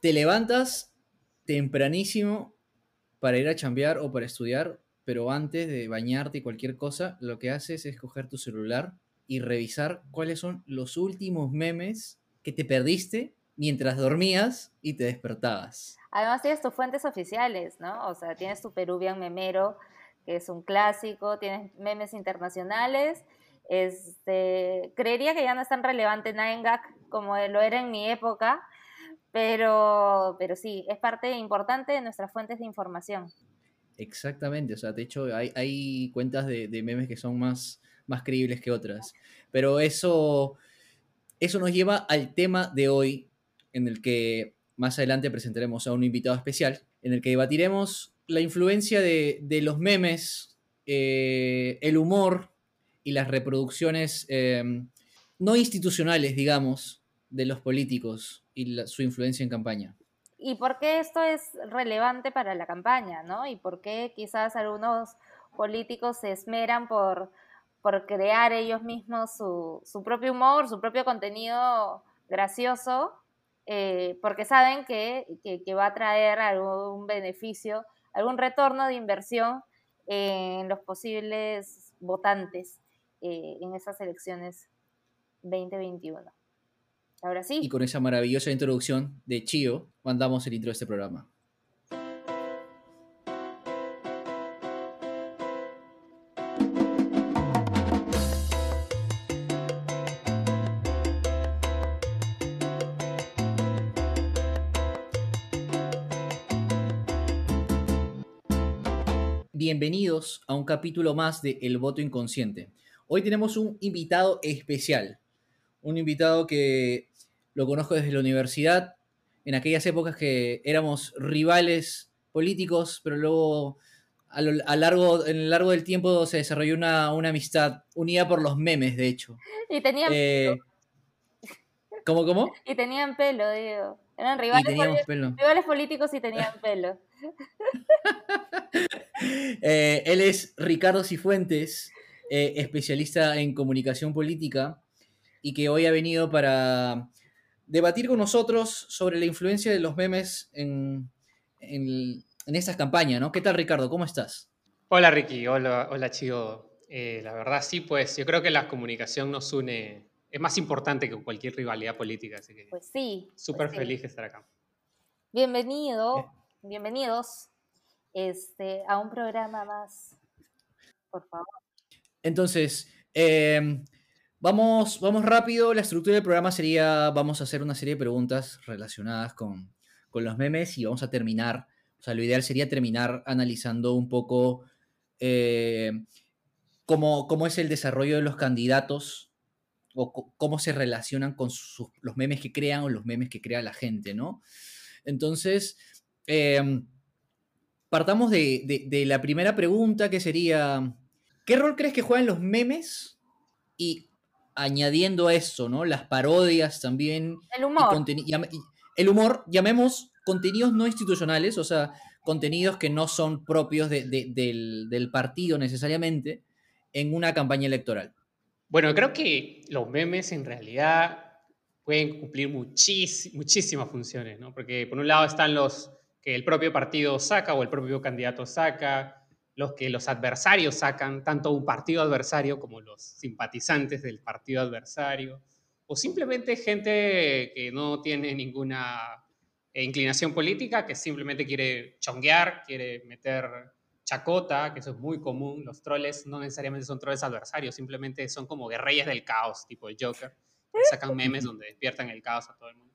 te levantas tempranísimo para ir a chambear o para estudiar, pero antes de bañarte y cualquier cosa, lo que haces es coger tu celular y revisar cuáles son los últimos memes que te perdiste mientras dormías y te despertabas. Además tienes tus fuentes oficiales, ¿no? O sea, tienes tu Peruvian Memero, que es un clásico, tienes memes internacionales. Este, creería que ya no es tan relevante Naengak como lo era en mi época, pero, pero sí, es parte importante de nuestras fuentes de información. Exactamente, o sea, de hecho hay, hay cuentas de, memes que son más, más creíbles que otras. Pero eso, eso nos lleva al tema de hoy, en el que más adelante presentaremos a un invitado especial, en el que debatiremos la influencia de, de los memes, eh, el humor y las reproducciones eh, no institucionales, digamos, de los políticos y la, su influencia en campaña. ¿Y por qué esto es relevante para la campaña? ¿no? ¿Y por qué quizás algunos políticos se esmeran por, por crear ellos mismos su, su propio humor, su propio contenido gracioso eh, porque saben que, que, va a traer algún beneficio, algún retorno de inversión en los posibles votantes eh, en esas elecciones 2021. Ahora sí. Y con esa maravillosa introducción de Chio, mandamos el intro de este programa. bienvenidos a un capítulo más de El Voto Inconsciente. Hoy tenemos un invitado especial, un invitado que lo conozco desde la universidad, en aquellas épocas que éramos rivales políticos, pero luego a lo, largo, en el largo del tiempo se desarrolló una, amistad unida por los memes, de hecho. Y tenían eh, pelo. ¿Cómo, cómo? Y tenían pelo, digo. Eran rivales, rivales políticos y tenían pelo. Eh, él es Ricardo Cifuentes, eh, especialista en comunicación política, y que hoy ha venido para debatir con nosotros sobre la influencia de los memes en, en, estas campañas, ¿no? ¿Qué tal, Ricardo? ¿Cómo estás? Hola, Ricky. Hola, hola Chivo. Eh, la verdad, sí, pues yo creo que la comunicación nos une, es más importante que cualquier rivalidad política, así que pues sí. Súper pues feliz de estar acá. Bienvenido, bienvenidos este, a un programa más, por favor. Entonces, em, vamos, vamos rápido. La estructura del programa sería, vamos a hacer una serie de preguntas relacionadas con, los memes y vamos a terminar, o sea, lo ideal sería terminar analizando un poco eh, cómo, es el desarrollo de los candidatos o cómo se relacionan con los memes que crean o los memes que crea la gente, ¿no? Entonces, em, partamos de, la primera pregunta que sería, ¿qué rol crees que juegan los memes? Y añadiendo a eso, ¿no? Las parodias también. El humor. el humor, llamemos contenidos no institucionales, o sea, contenidos que no son propios del, partido necesariamente en una campaña electoral. Bueno, creo que los memes en realidad pueden cumplir muchísimas funciones, ¿no? Porque por un lado están los que el propio partido saca o el propio candidato saca, los que los adversarios sacan, tanto un partido adversario como los simpatizantes del partido adversario, o simplemente gente que no tiene ninguna inclinación política, que simplemente quiere chonguear, quiere meter chacota, que eso es muy común. Los troles no necesariamente son troles adversarios, simplemente son como guerrillas del caos, tipo el Joker. Sacan memes donde despiertan el caos a todo el mundo.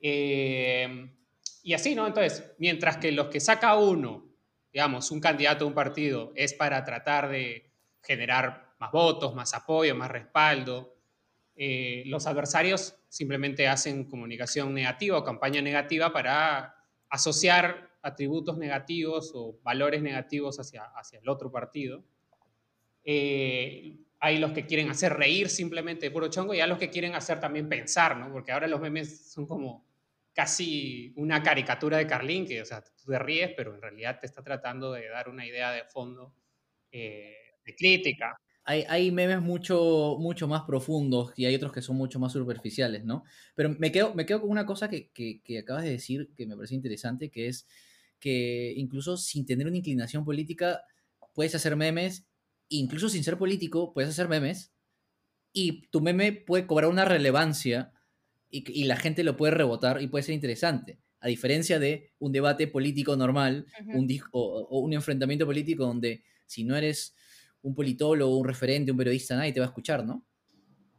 Eh, y así, ¿no? Entonces, mientras que los que saca uno, digamos, un candidato a un partido, es para tratar de generar más votos, más apoyo, más respaldo, eh, los adversarios simplemente hacen comunicación negativa o campaña negativa para asociar atributos negativos o valores negativos hacia, hacia el otro partido. Eh, hay los que quieren hacer reír simplemente de puro chongo y hay los que quieren hacer también pensar, ¿no? Porque ahora los memes son como casi una caricatura de Carlín, que, o sea, tú te ríes, pero en realidad te está tratando de dar una idea de fondo eh, de crítica. hay, memes mucho, mucho más profundos y hay otros que son mucho más superficiales, ¿no? Pero me quedo, me quedo con una cosa que, que, que acabas de decir que me parece interesante, que es que incluso sin tener una inclinación política puedes hacer memes, incluso sin ser político puedes hacer memes y tu meme puede cobrar una relevancia y, y la gente lo puede rebotar y puede ser interesante. A diferencia de un debate político normal un, o, o, un enfrentamiento político donde si no eres un politólogo, un referente, un periodista, nadie te va a escuchar, ¿no?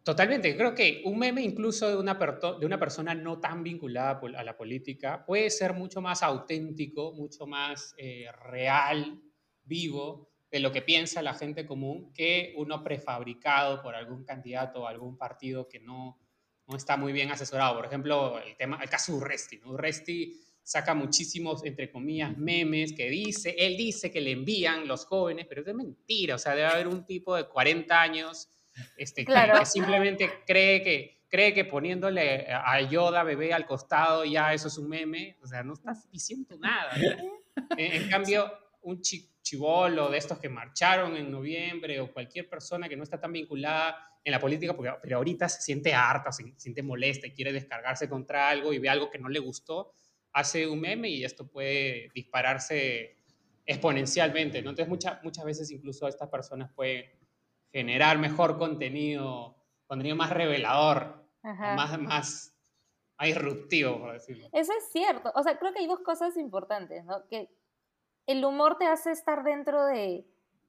Totalmente. Creo que un meme incluso de una, de una persona no tan vinculada a la política puede ser mucho más auténtico, mucho más eh, real, vivo, de lo que piensa la gente común que uno prefabricado por algún candidato o algún partido que no, no está muy bien asesorado. Por ejemplo, el, tema, el caso de Urresti. ¿no? Urresti saca muchísimos, entre comillas, memes que dice, él dice que le envían los jóvenes, pero es mentira, o sea, debe haber un tipo de 40 años este, que, simplemente cree que, cree que poniéndole a Yoda bebé al costado ya eso es un meme, o sea, no estás diciendo nada. En, cambio, un chivolo de estos que marcharon en noviembre o cualquier persona que no está tan vinculada en la política, porque, pero ahorita se siente harta, se siente molesta y quiere descargarse contra algo y ve algo que no le gustó, hace un meme y esto puede dispararse exponencialmente, ¿no? Entonces muchas muchas veces incluso estas personas pueden generar mejor contenido, contenido más revelador, más, más, disruptivo, por decirlo. Eso es cierto. O sea, creo que hay dos cosas importantes, ¿no? Que el humor te hace estar dentro de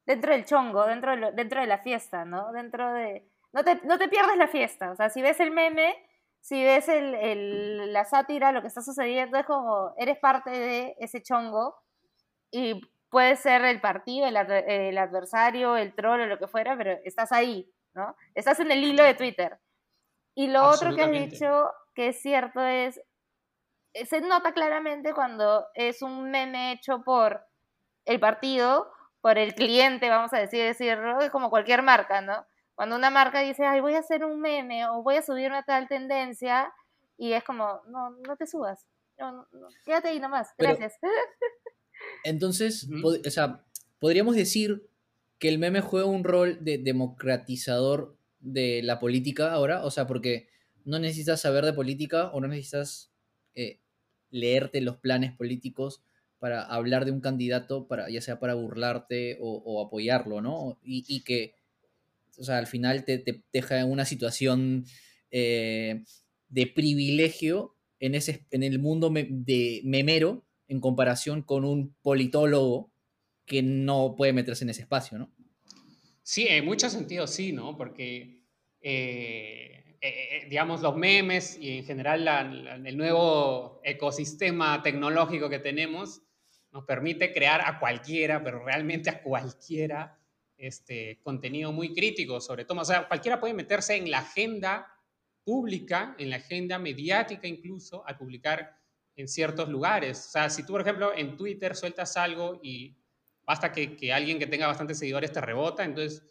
dentro del chongo, dentro de, dentro de la fiesta, ¿no? Dentro de... No te, no te pierdes la fiesta. O sea, si ves el meme, si ves el, la sátira, lo que está sucediendo, es como eres parte de ese chongo y puede ser el partido, el, adversario, el troll o lo que fuera, pero estás ahí, ¿no? Estás en el hilo de Twitter. Y lo otro que has dicho, que es cierto, es, se nota claramente cuando es un meme hecho por el partido, por el cliente, vamos a decir, decirlo, es como cualquier marca, ¿no? Cuando una marca dice, ay, voy a hacer un meme o voy a subir una tal tendencia, y es como, no, no te subas. No, quédate ahí nomás. Gracias. entonces, o sea, podríamos decir que el meme juega un rol de democratizador de la política ahora, o sea, porque no necesitas saber de política o no necesitas eh, leerte los planes políticos para hablar de un candidato, para, ya sea para burlarte o, apoyarlo, ¿no? y, que o sea, al final te, deja en una situación eh, de privilegio en, ese, en el mundo de memero en comparación con un politólogo que no puede meterse en ese espacio, ¿no? Sí, en muchos sentidos sí, ¿no? Porque, eh, eh, digamos, los memes y en general el nuevo ecosistema tecnológico que tenemos nos permite crear a cualquiera, pero realmente a cualquiera, este, contenido muy crítico sobre todo. O sea, cualquiera puede meterse en la agenda pública, en la agenda mediática incluso, al publicar en ciertos lugares. O sea, si tú, por ejemplo, en Twitter sueltas algo y basta que, que alguien que tenga bastantes seguidores te rebota, entonces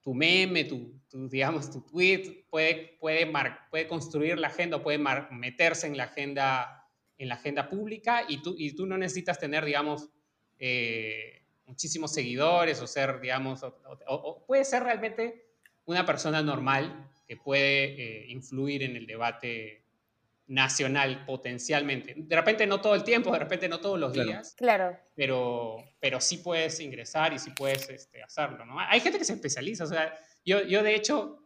tu meme, tu, digamos, tu tweet puede, puede, puede construir la agenda, puede meterse en la agenda, en la agenda pública y tú, y tú no necesitas tener, digamos, eh, muchísimos seguidores o ser, digamos, o, puede ser realmente una persona normal que puede eh, influir en el debate nacional potencialmente. De repente no todo el tiempo, de repente no todos los días. Claro. Pero, pero sí puedes ingresar y sí puedes este, hacerlo, ¿no? Hay gente que se especializa, o sea, yo, yo de hecho,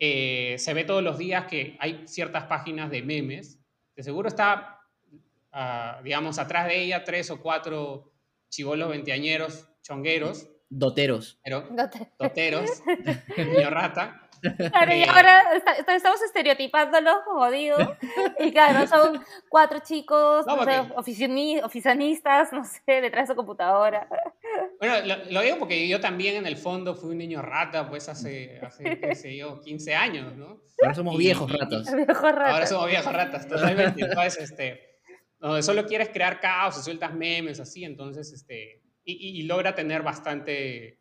eh, se ve todos los días que hay ciertas páginas de memes, de seguro está, ah, digamos, atrás de ella tres o cuatro chivolos veinteañeros, chongueros. Doteros. Pero, doteros, niño rata. Claro, y eh, ahora estamos estereotipándolos jodidos. Y claro, son cuatro chicos, no, sé, oficinistas, no sé, detrás de su computadora. Bueno, lo, digo porque yo también en el fondo fui un niño rata, pues hace, hace qué sé yo, 15 años, ¿no? Ahora somos viejos ratos. Ahora somos viejos ratas, totalmente. Entonces, este, solo quieres crear caos y sueltas memes así, entonces, este, y, logra tener bastante,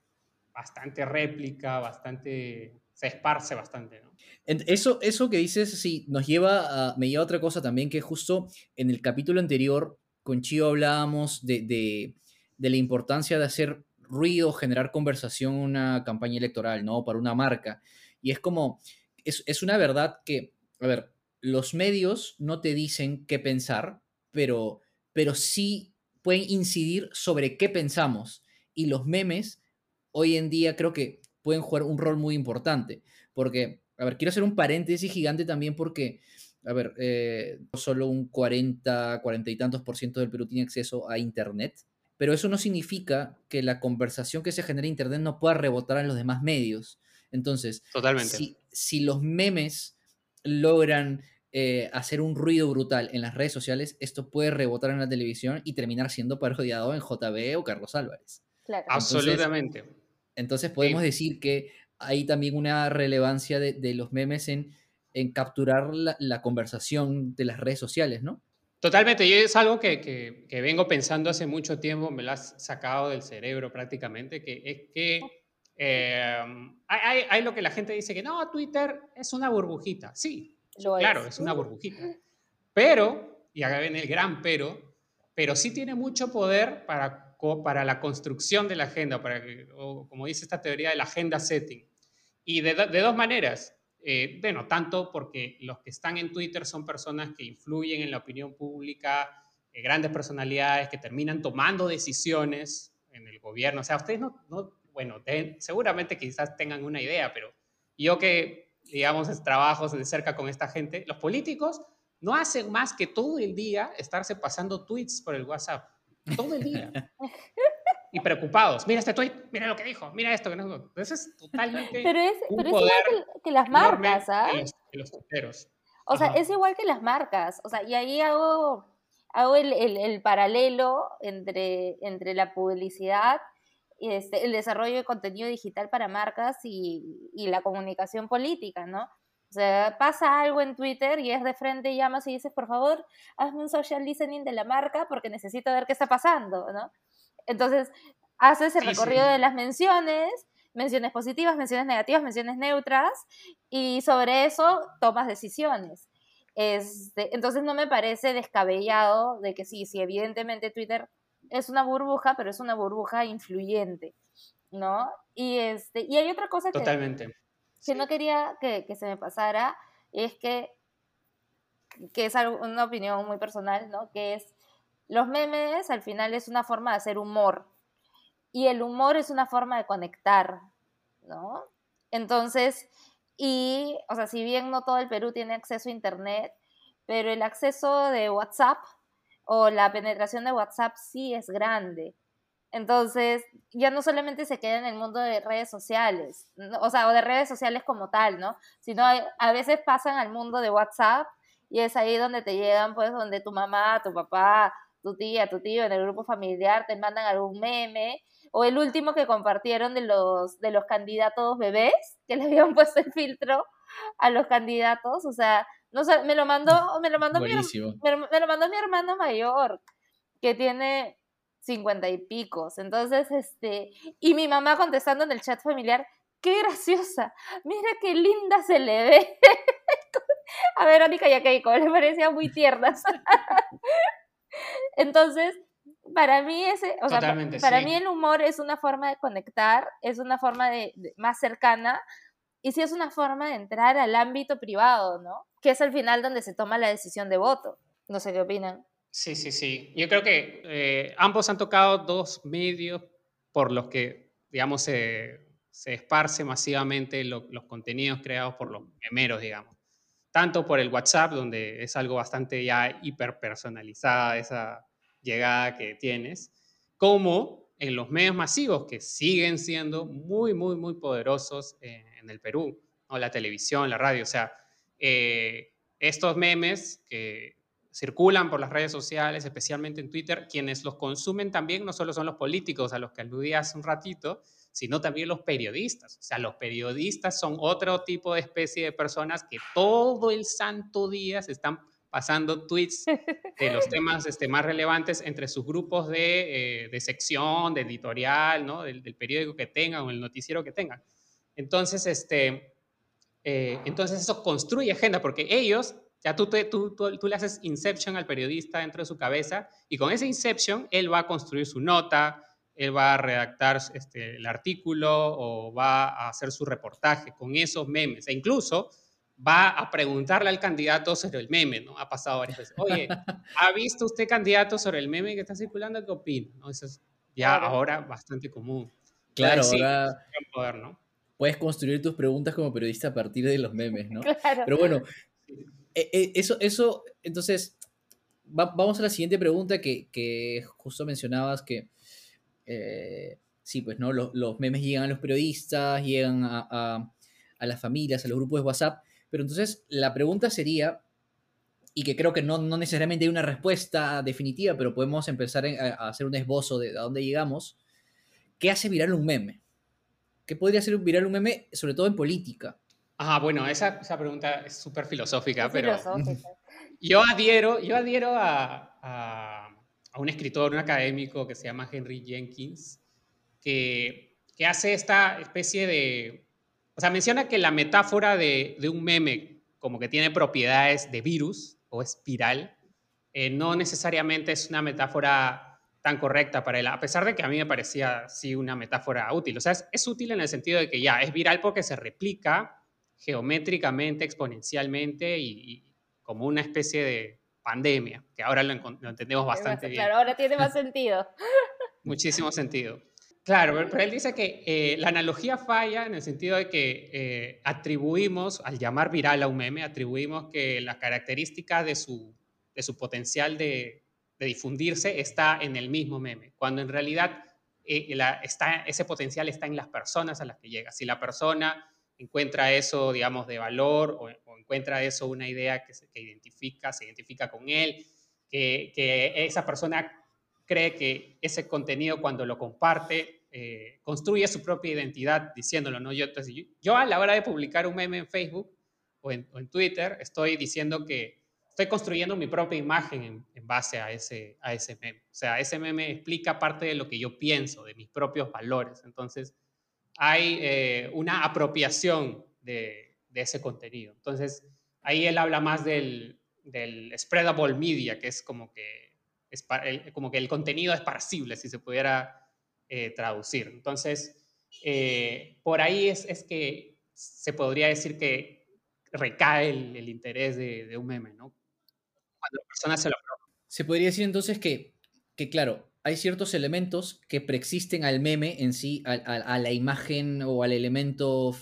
bastante réplica, bastante, se esparce bastante, ¿no? Eso, eso que dices, sí, nos lleva a, me lleva a otra cosa también, que justo en el capítulo anterior con Chio hablábamos de, de, de la importancia de hacer ruido, generar conversación en una campaña electoral, ¿no? Para una marca. Y es como, es, es una verdad que, a ver, los medios no te dicen qué pensar, pero, pero sí pueden incidir sobre qué pensamos. Y los memes hoy en día creo que pueden jugar un rol muy importante. Porque, a ver, quiero hacer un paréntesis gigante también porque, a ver, eh, solo un 40, 40 y tantos por ciento del Perú tiene acceso a Internet. Pero eso no significa que la conversación que se genera en Internet no pueda rebotar en los demás medios. Entonces, Totalmente. Si, si los memes logran eh, hacer un ruido brutal en las redes sociales, esto puede rebotar en la televisión y terminar siendo parodiado en JB o Carlos Álvarez. Claro. Absolutamente. Entonces podemos decir que hay también una relevancia de, de los memes en, en capturar la, la, conversación de las redes sociales, ¿no? Totalmente, y es algo que, que, que, vengo pensando hace mucho tiempo, me lo has sacado del cerebro prácticamente, que es que eh, hay, hay, hay, lo que la gente dice que no, Twitter es una burbujita. Sí, lo claro, es. es una burbujita. Pero, y acá viene el gran pero, pero sí tiene mucho poder para, para la construcción de la agenda, para que, o como dice esta teoría del agenda setting. Y de, de dos maneras. Eh, bueno, tanto porque los que están en Twitter son personas que influyen en la opinión pública, eh, grandes personalidades que terminan tomando decisiones en el gobierno. O sea, ustedes no, no bueno, ten, seguramente quizás tengan una idea, pero yo que, digamos, trabajos de cerca con esta gente, los políticos no hacen más que todo el día estarse pasando tweets por el WhatsApp. Todo el día. y preocupados. Mira este tweet, mira lo que dijo, mira esto. Eso es totalmente. Pero es, pero es igual que, que, las marcas, ¿ah? Que los, que los. O sea, es igual que las marcas. O sea, y ahí hago, hago el, el, el paralelo entre, entre la publicidad este, el desarrollo de contenido digital para marcas y, y la comunicación política, ¿no? O sea, pasa algo en Twitter y es de frente, llamas y dices, por favor, hazme un social listening de la marca porque necesito ver qué está pasando, ¿no? Entonces, haces el sí, recorrido sí. de las menciones, menciones positivas, menciones negativas, menciones neutras, y sobre eso tomas decisiones. Este, entonces no me parece descabellado de que sí, sí, evidentemente Twitter es una burbuja, pero es una burbuja influyente, ¿no? Y, este, y hay otra cosa que, Totalmente. que sí. no quería que, que, se me pasara, es que, que es una opinión muy personal, ¿no? Que es los memes al final es una forma de hacer humor y el humor es una forma de conectar, ¿no? Entonces, y, o sea, si bien no todo el Perú tiene acceso a Internet, pero el acceso de WhatsApp o la penetración de WhatsApp sí es grande. Entonces, ya no solamente se queda en el mundo de redes sociales, o sea, o de redes sociales como tal, ¿no? Sino a veces pasan al mundo de WhatsApp y es ahí donde te llegan, pues, donde tu mamá, tu papá, tu tía, tu tío en el grupo familiar te mandan algún meme o el último que compartieron de los de los candidatos bebés que le habían puesto el filtro a los candidatos, o sea, no sé, me lo mandó me lo mandó mi, me, me lo mandó mi hermano mayor que tiene cincuenta y picos. Entonces, este, y mi mamá contestando en el chat familiar, qué graciosa, mira qué linda se le ve. a Verónica y a Keiko, le parecían muy tiernas. Entonces, para mí ese, o sea, para sí. mí el humor es una forma de conectar, es una forma de, de, más cercana y sí es una forma de entrar al ámbito privado, ¿no? Que es al final donde se toma la decisión de voto. No sé qué opinan. Sí, sí, sí. Yo creo que eh, ambos han tocado dos medios por los que, digamos, se, se esparce masivamente lo, los contenidos creados por los memeros, digamos tanto por el WhatsApp, donde es algo bastante ya hiperpersonalizada esa llegada que tienes, como en los medios masivos que siguen siendo muy, muy, muy poderosos en, en el Perú, ¿no? la televisión, la radio, o sea, eh, estos memes que circulan por las redes sociales, especialmente en Twitter, quienes los consumen también no solo son los políticos a los que aludí hace un ratito, sino también los periodistas. O sea, los periodistas son otro tipo de especie de personas que todo el santo día se están pasando tweets de los temas este, más relevantes entre sus grupos de, eh, de sección, de editorial, ¿no? Del, del, periódico que tengan o el noticiero que tengan. Entonces, este, eh, entonces eso construye agenda porque ellos, ya tú, te, tú, tú, tú le haces inception al periodista dentro de su cabeza y con ese inception él va a construir su nota, él va a redactar este, el artículo o va a hacer su reportaje con esos memes. E incluso va a preguntarle al candidato sobre el meme, ¿no? Ha pasado varias veces. Oye, ¿ha visto usted candidato sobre el meme que está circulando? ¿Qué opina? ¿No? Eso es ya ahora bastante común. Claro, ahora puedes construir tus preguntas como periodista a partir de los memes, ¿no? Claro. Pero bueno, e, e, eso, eso, entonces, vamos a la siguiente pregunta que, justo mencionabas que, eh, sí, pues, ¿no? Los, memes llegan a los periodistas, llegan a, a las familias, a los grupos de WhatsApp, pero entonces la pregunta sería, y que creo que no, necesariamente hay una respuesta definitiva, pero podemos empezar a, hacer un esbozo de a dónde llegamos. ¿Qué hace viral un meme? ¿Qué podría hacer viral un meme, sobre todo en política? Ah, bueno, esa, pregunta es súper filosófica, pero yo adhiero, yo adhiero a, a, un escritor, un académico que se llama Henry Jenkins, que, que hace esta especie de o sea, menciona que la metáfora de, un meme como que tiene propiedades de virus o espiral, eh, no necesariamente es una metáfora tan correcta para él, a pesar de que a mí me parecía sí una metáfora útil. O sea, es, útil en el sentido de que ya es viral porque se replica geométricamente, exponencialmente y, como una especie de pandemia, que ahora lo, entendemos bastante bien. Claro, ahora tiene más sentido. Muchísimo sentido. Claro, pero él dice que eh, la analogía falla en el sentido de que eh, atribuimos, al llamar viral a un meme, atribuimos que la característica de su, de su potencial de, difundirse está en el mismo meme, cuando en realidad eh, está, ese potencial está en las personas a las que llega. Si la persona encuentra eso, digamos, de valor o, encuentra eso una idea que se identifica, se identifica con él, que, que esa persona cree que ese contenido cuando lo comparte eh, construye su propia identidad diciéndolo, ¿no? Yo, entonces, yo, a la hora de publicar un meme en Facebook o en, Twitter, estoy diciendo que estoy construyendo mi propia imagen en, base a ese, a ese meme. O sea, ese meme explica parte de lo que yo pienso, de mis propios valores. Entonces, hay eh, una apropiación de, ese contenido. Entonces, ahí él habla más del, spreadable media, que es como que, es como que el contenido esparcible, si se pudiera eh, traducir. Entonces, eh, por ahí es, es, que se podría decir que recae el, interés de, un meme, ¿no? Cuando la persona se lo Se podría decir entonces que, que, claro, hay ciertos elementos que preexisten al meme en sí, a, la imagen o al elemento,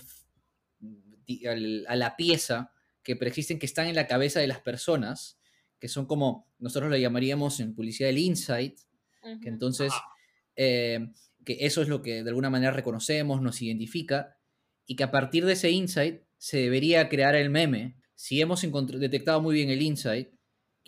a la pieza que preexisten, que están en la cabeza de las personas, que son como nosotros lo llamaríamos en publicidad el insight, que entonces eh, que eso es lo que de alguna manera reconocemos, nos identifica, y que a partir de ese insight se debería crear el meme. Si hemos detectado muy bien el insight,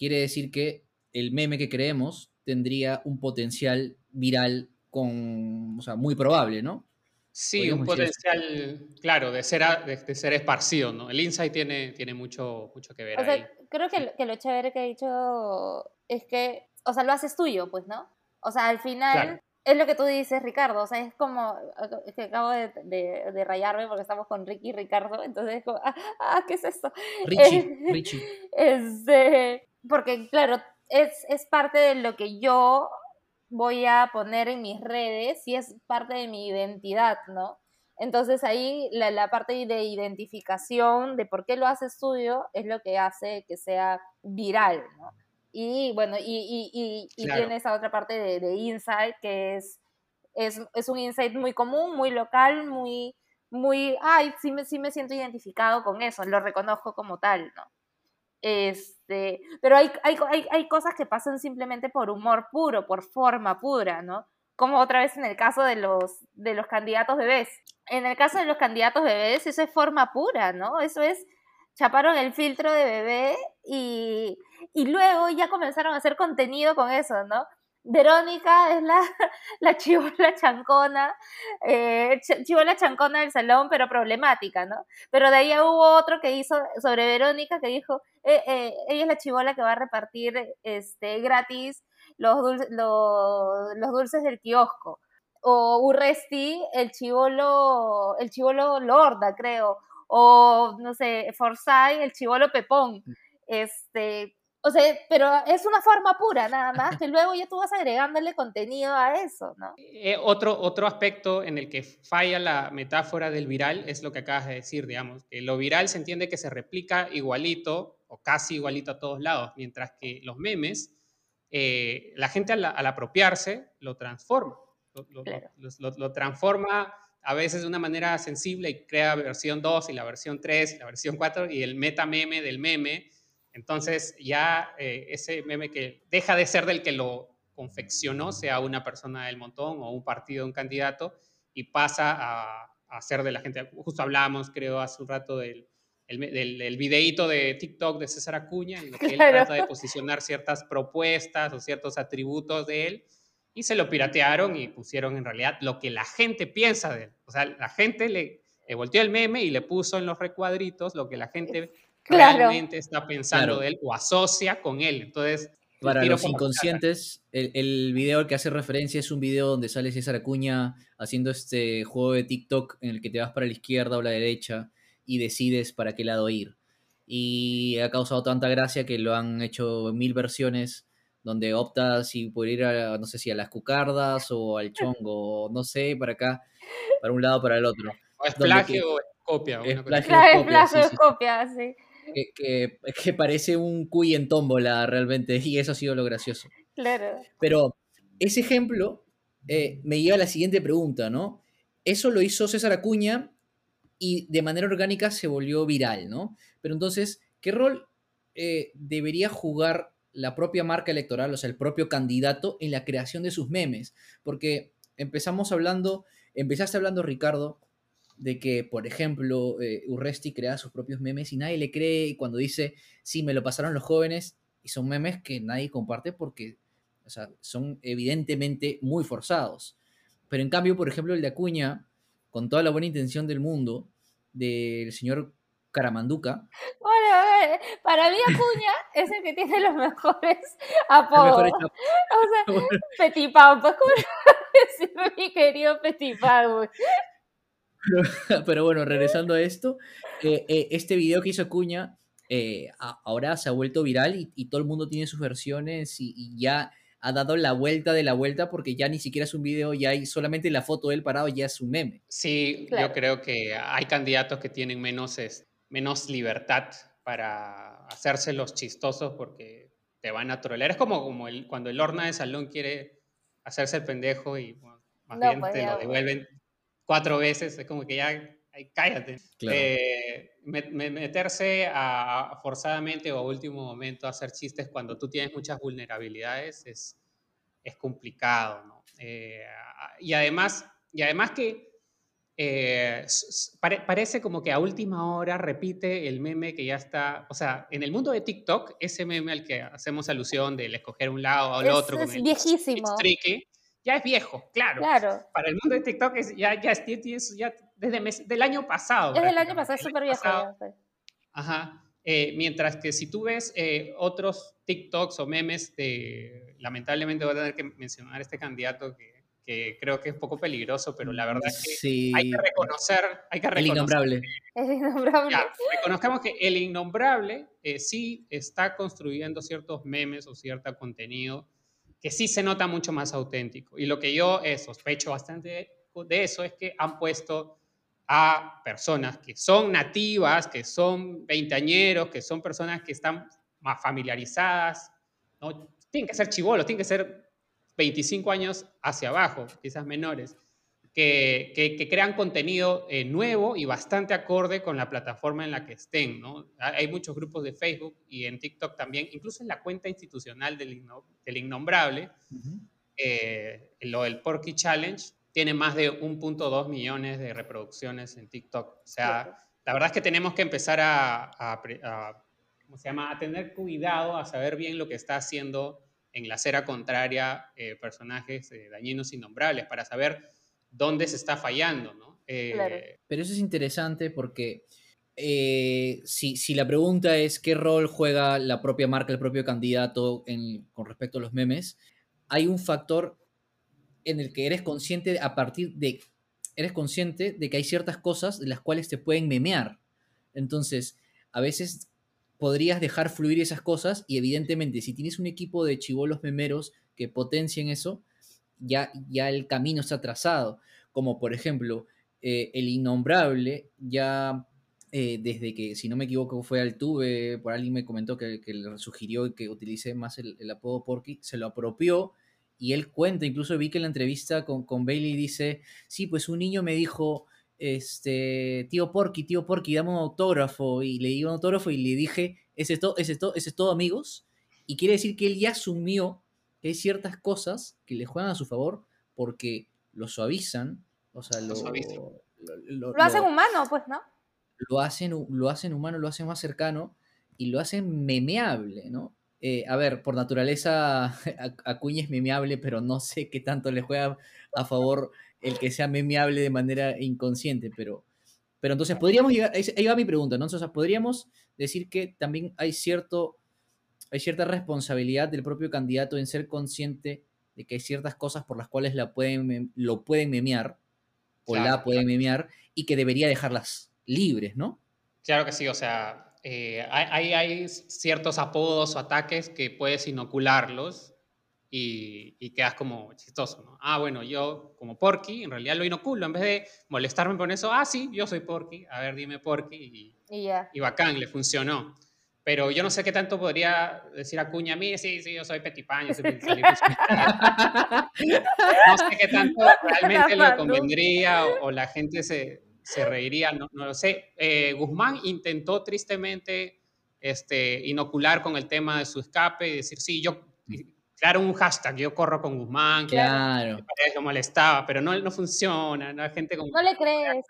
quiere decir que el meme que creemos tendría un potencial viral con, o sea, muy probable, ¿no? Sí, un potencial, claro, de ser, de, ser esparcido, ¿no? El insight tiene, tiene mucho, mucho que ver. O sea, creo que, que, lo chévere que he dicho es que, o sea, lo haces tuyo, pues, ¿no? O sea, al final, es lo que tú dices, Ricardo, o sea, es como, es que acabo de, de, rayarme porque estamos con Ricky y Ricardo, entonces es como, ah, ah ¿qué es esto? Richie, Richie. Este, porque claro, es, es parte de lo que yo voy a poner en mis redes y es parte de mi identidad, ¿no? Entonces ahí la, la, parte de identificación de por qué lo hace estudio es lo que hace que sea viral, ¿no? Y bueno, y, y, y, tiene esa otra parte de, de insight que es, es, es, un insight muy común, muy local, muy, muy, ay, sí me, sí me siento identificado con eso, lo reconozco como tal, ¿no? Este, pero hay, hay, hay, hay cosas que pasan simplemente por humor puro, por forma pura, ¿no? Como otra vez en el caso de los, de los candidatos bebés. En el caso de los candidatos bebés, eso es forma pura, ¿no? Eso es chaparon el filtro de bebé y, y luego ya comenzaron a hacer contenido con eso, ¿no? Verónica es la, la chivola chancona, eh, chivola chancona del salón, pero problemática, ¿no? Pero de ahí hubo otro que hizo sobre Verónica que dijo, eh, eh, ella es la chivola que va a repartir este, gratis los, los, los dulces del kiosco. O Urresti, el chivolo, el chivolo Lorda, creo o no sé, Forsyth, el chivolo Pepón. Mm. Este, O sea, pero es una forma pura nada más, que luego ya tú vas agregándole contenido a eso, ¿no? Eh, otro, otro aspecto en el que falla la metáfora del viral es lo que acabas de decir, digamos, que lo viral se entiende que se replica igualito o casi igualito a todos lados, mientras que los memes, eh, la gente al, apropiarse lo transforma, lo, lo transforma a veces de una manera sensible y crea versión 2 y la versión 3 y la versión 4 y el meta meme del meme entonces ya eh, ese meme que deja de ser del que lo confeccionó, sea una persona del montón o un partido, un candidato, y pasa a, ser de la gente. Justo hablábamos, creo, hace un rato del, del, videíto de TikTok de César Acuña, en el que él trata de posicionar ciertas propuestas o ciertos atributos de él, y se lo piratearon y pusieron en realidad lo que la gente piensa de él. O sea, la gente le, le volteó el meme y le puso en los recuadritos lo que la gente realmente está pensando de él o asocia con él. Entonces, para los inconscientes, el, el, video al que hace referencia es un video donde sale César Acuña haciendo este juego de TikTok en el que te vas para la izquierda o la derecha y decides para qué lado ir. Y ha causado tanta gracia que lo han hecho en mil versiones donde optas si por ir a, no sé si a las cucardas o al chongo, no sé, para acá, para un lado o para el otro. O es plagio o es copia. Es plagio, es copia, sí que, parece un cuy en tómbola realmente, y eso ha sido lo gracioso. Claro. Pero ese ejemplo eh, me lleva a la siguiente pregunta, ¿no? Eso lo hizo César Acuña y de manera orgánica se volvió viral, ¿no? Pero entonces, ¿qué rol eh, debería jugar la propia marca electoral, o sea, el propio candidato, en la creación de sus memes? Porque empezamos hablando, empezaste hablando, Ricardo, de que, por ejemplo, eh, Urresti crea sus propios memes y nadie le cree cuando dice, sí, me lo pasaron los jóvenes, y son memes que nadie comparte porque son evidentemente muy forzados. Pero en cambio, por ejemplo, el de Acuña, con toda la buena intención del mundo, del señor Caramanduca. Bueno, para mí Acuña es el que tiene los mejores apodos. o sea, Petipau, pues como decir mi querido Petipau. Pero, bueno, regresando a esto, eh, eh, este video que hizo Acuña eh, ahora se ha vuelto viral y, todo el mundo tiene sus versiones y, ya ha dado la vuelta de la vuelta porque ya ni siquiera es un video, ya hay solamente la foto de él parado, ya es un meme. Sí, yo creo que hay candidatos que tienen menos, menos libertad para hacerse los chistosos porque te van a trolear. Es como, como el, cuando el horna de salón quiere hacerse el pendejo y más bien pues te lo devuelven cuatro veces, es como que ya, cállate. Eh, meterse a, forzadamente o a último momento a hacer chistes cuando tú tienes muchas vulnerabilidades es, es complicado, ¿no? Eh, y, además, y además que eh, parece como que a última hora repite el meme que ya está, o sea, en el mundo de TikTok, ese meme al que hacemos alusión de escoger un lado o el otro. Es viejísimo ya es viejo, claro. claro. Para el mundo de TikTok es, ya, ya, es, ya desde mes, del año pasado. Desde el año pasado, es súper viejo. Ajá. Eh, mientras que si tú ves eh, otros TikToks o memes de, lamentablemente voy a tener que mencionar este candidato que, que creo que es un poco peligroso, pero la verdad es que hay que reconocer, hay que reconocer el innombrable. el innombrable. reconozcamos que el innombrable eh, sí está construyendo ciertos memes o cierto contenido que sí se nota mucho más auténtico. Y lo que yo eh, sospecho bastante de eso es que han puesto a personas que son nativas, que son veinteañeros, que son personas que están más familiarizadas, ¿no? tienen que ser chivolos, tienen que ser 25 años hacia abajo, quizás menores que, crean contenido eh, nuevo y bastante acorde con la plataforma en la que estén. ¿no? Hay muchos grupos de Facebook y en TikTok también, incluso en la cuenta institucional del, del Innombrable, eh, lo del Porky Challenge tiene más de 1.2 millones de reproducciones en TikTok. O sea, la verdad es que tenemos que empezar a, ¿cómo se llama? a tener cuidado, a saber bien lo que está haciendo en la acera contraria eh, personajes dañinos innombrables, para saber dónde se está fallando, ¿no? Eh, Pero eso es interesante porque eh, si, la pregunta es qué rol juega la propia marca, el propio candidato con respecto a los memes, hay un factor en el que eres consciente a partir de eres consciente de que hay ciertas cosas de las cuales te pueden memear. Entonces, a veces podrías dejar fluir esas cosas y evidentemente si tienes un equipo de chivolos memeros que potencien eso, ya, ya el camino está trazado. Como por ejemplo, eh, el innombrable ya eh, desde que, si no me equivoco, fue al Tube, por alguien me comentó que, le sugirió que utilice más el, apodo Porky, se lo apropió y él cuenta, incluso vi que en la entrevista con, con Bailey dice, sí, pues un niño me dijo, este, tío Porky, tío Porky, dame un autógrafo, y le di un autógrafo y le dije, ese es todo, ese es todo, ese es todo amigos, y quiere decir que él ya asumió que hay ciertas cosas que le juegan a su favor porque lo suavizan, o sea, lo, lo, lo hacen humano, pues, ¿no? lo hacen, lo hacen humano, lo hacen más cercano y lo hacen memeable, ¿no? Eh, a ver, por naturaleza Acuña es memeable, pero no sé qué tanto le juega a favor el que sea memeable de manera inconsciente, pero, pero entonces podríamos llegar, ahí va mi pregunta, ¿no? Entonces podríamos decir que también hay, cierto, hay cierta responsabilidad del propio candidato en ser consciente de que hay ciertas cosas por las cuales la pueden, lo pueden memear o la pueden memear y que debería dejarlas libres, ¿no? Claro que sí, o sea, eh, hay, hay, ciertos apodos o ataques que puedes inocularlos y, y, quedas como chistoso, ¿no? Ah, bueno, yo como Porky, en realidad lo inoculo, en vez de molestarme con eso, ah, sí, yo soy Porky, a ver, dime Porky, y, y, bacán, le funcionó. Pero yo no sé qué tanto podría decir Acuña a mí, sí, sí, yo soy Petipan, yo soy No sé qué tanto realmente le convendría o la gente se, se reiría, no, no lo sé. Eh, Guzmán intentó tristemente este, inocular con el tema de su escape y decir, sí, yo, claro, un hashtag, yo corro con Guzmán, claro. que lo molestaba, pero no, no funciona, no hay gente con... No le crees.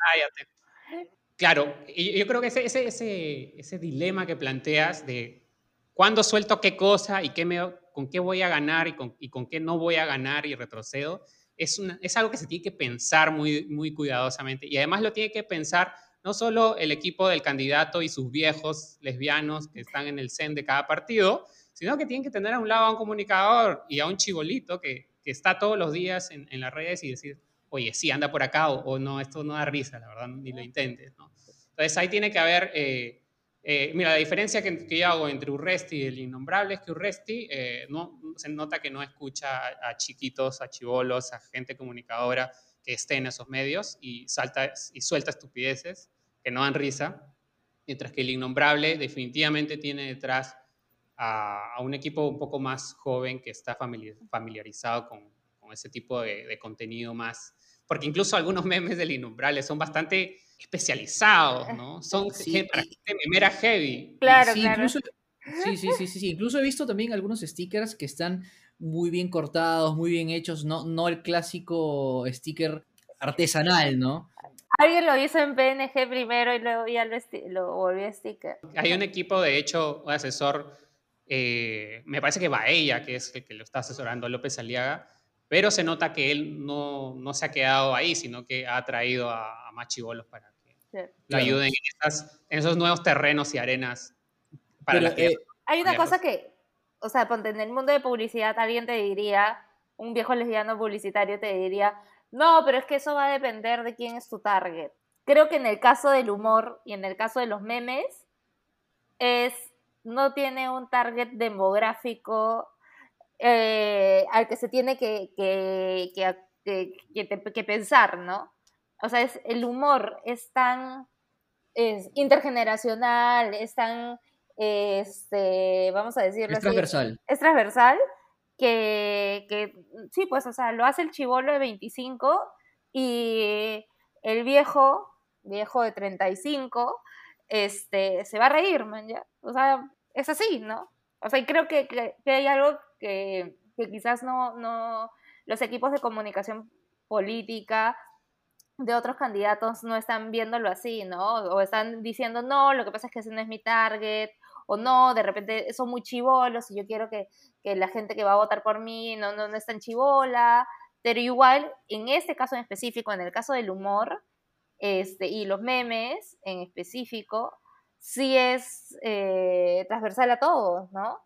Claro, yo creo que ese, dilema que planteas de cuándo suelto qué cosa y qué con qué voy a ganar y con, qué no voy a ganar y retrocedo, es, algo que se tiene que pensar muy, cuidadosamente. Y además lo tiene que pensar no solo el equipo del candidato y sus viejos lesbianos que están en el CEN de cada partido, sino que tienen que tener a un lado a un comunicador y a un chibolito que, está todos los días en, las redes y decir, oye, sí, anda por acá o, no, esto no da risa, la verdad, ni lo intentes. Entonces ahí tiene que haber eh, eh, mira, la diferencia que, yo hago entre Urresti y el innombrable es que Urresti eh, no, se nota que no escucha a, chiquitos, a chivolos, a gente comunicadora que esté en esos medios y, salta, y suelta estupideces que no dan risa, mientras que el innombrable definitivamente tiene detrás a, un equipo un poco más joven que está familiarizado con, ese tipo de, de contenido más, porque incluso algunos memes del innombrable son bastante especializados, ¿no? Son gente, para gente memera heavy. Claro, sí, claro. Incluso, sí, sí, sí, sí, Incluso he visto también algunos stickers que están muy bien cortados, muy bien hechos, no, no el clásico sticker artesanal, ¿no? Alguien lo hizo en PNG primero y luego ya lo, lo volvió a sticker. Hay un equipo, de hecho, un asesor, eh, me parece que va ella, que es el que lo está asesorando, López Aliaga, pero se nota que él no, no se ha quedado ahí, sino que ha traído a, a más chivolos para que lo ayuden en, en, esos nuevos terrenos y arenas. Para eh, hay una cosa que, o sea, en el mundo de publicidad alguien te diría, un viejo lesbiano publicitario te diría, no, pero es que eso va a depender de quién es tu target. Creo que en el caso del humor y en el caso de los memes, es, no tiene un target demográfico eh, al que se tiene que, que, que, que pensar, ¿no? o sea, es, el humor es tan es intergeneracional, es tan, este, vamos a decirlo es transversal. Es transversal que, que, sí, pues, o sea, lo hace el chivolo de 25 y el viejo, viejo de 35, este, se va a reír, man, ya. O sea, es así, ¿no? O sea, y creo que, que, hay algo que, que quizás no, no, los equipos de comunicación política de otros candidatos no están viéndolo así, ¿no? O están diciendo, no, lo que pasa es que ese no es mi target, o no, de repente son muy chivolos y yo quiero que, la gente que va a votar por mí no, no, no es tan chivola, pero igual, en este caso en específico, en el caso del humor este, y los memes en específico, sí es eh, transversal a todos, ¿no?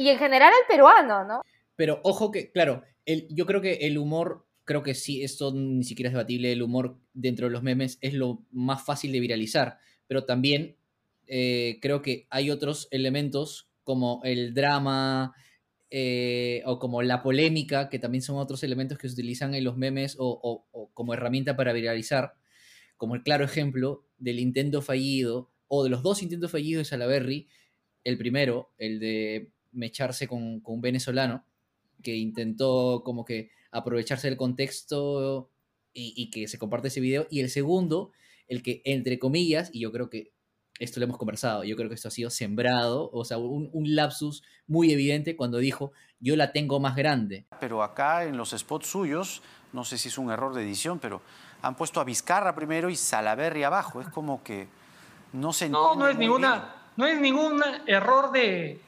Y en general al peruano, ¿no? Pero ojo que, claro, yo creo que el humor creo que sí, esto ni siquiera es debatible, el humor dentro de los memes es lo más fácil de viralizar, pero también eh, creo que hay otros elementos como el drama eh, o como la polémica, que también son otros elementos que se utilizan en los memes o, como herramienta para viralizar, como el claro ejemplo del intento fallido o de los dos intentos fallidos de Salaberry, el primero, el de mecharse con, con un venezolano, que intentó como que aprovecharse del contexto y, que se comparte ese video, y el segundo, el que entre comillas, y yo creo que esto lo hemos conversado, yo creo que esto ha sido sembrado, o sea, un, lapsus muy evidente cuando dijo, yo la tengo más grande. Pero acá en los spots suyos, no sé si es un error de edición, pero han puesto a Vizcarra primero y Salaberry abajo, es como que no se No, no es ninguna, no es ningún error de,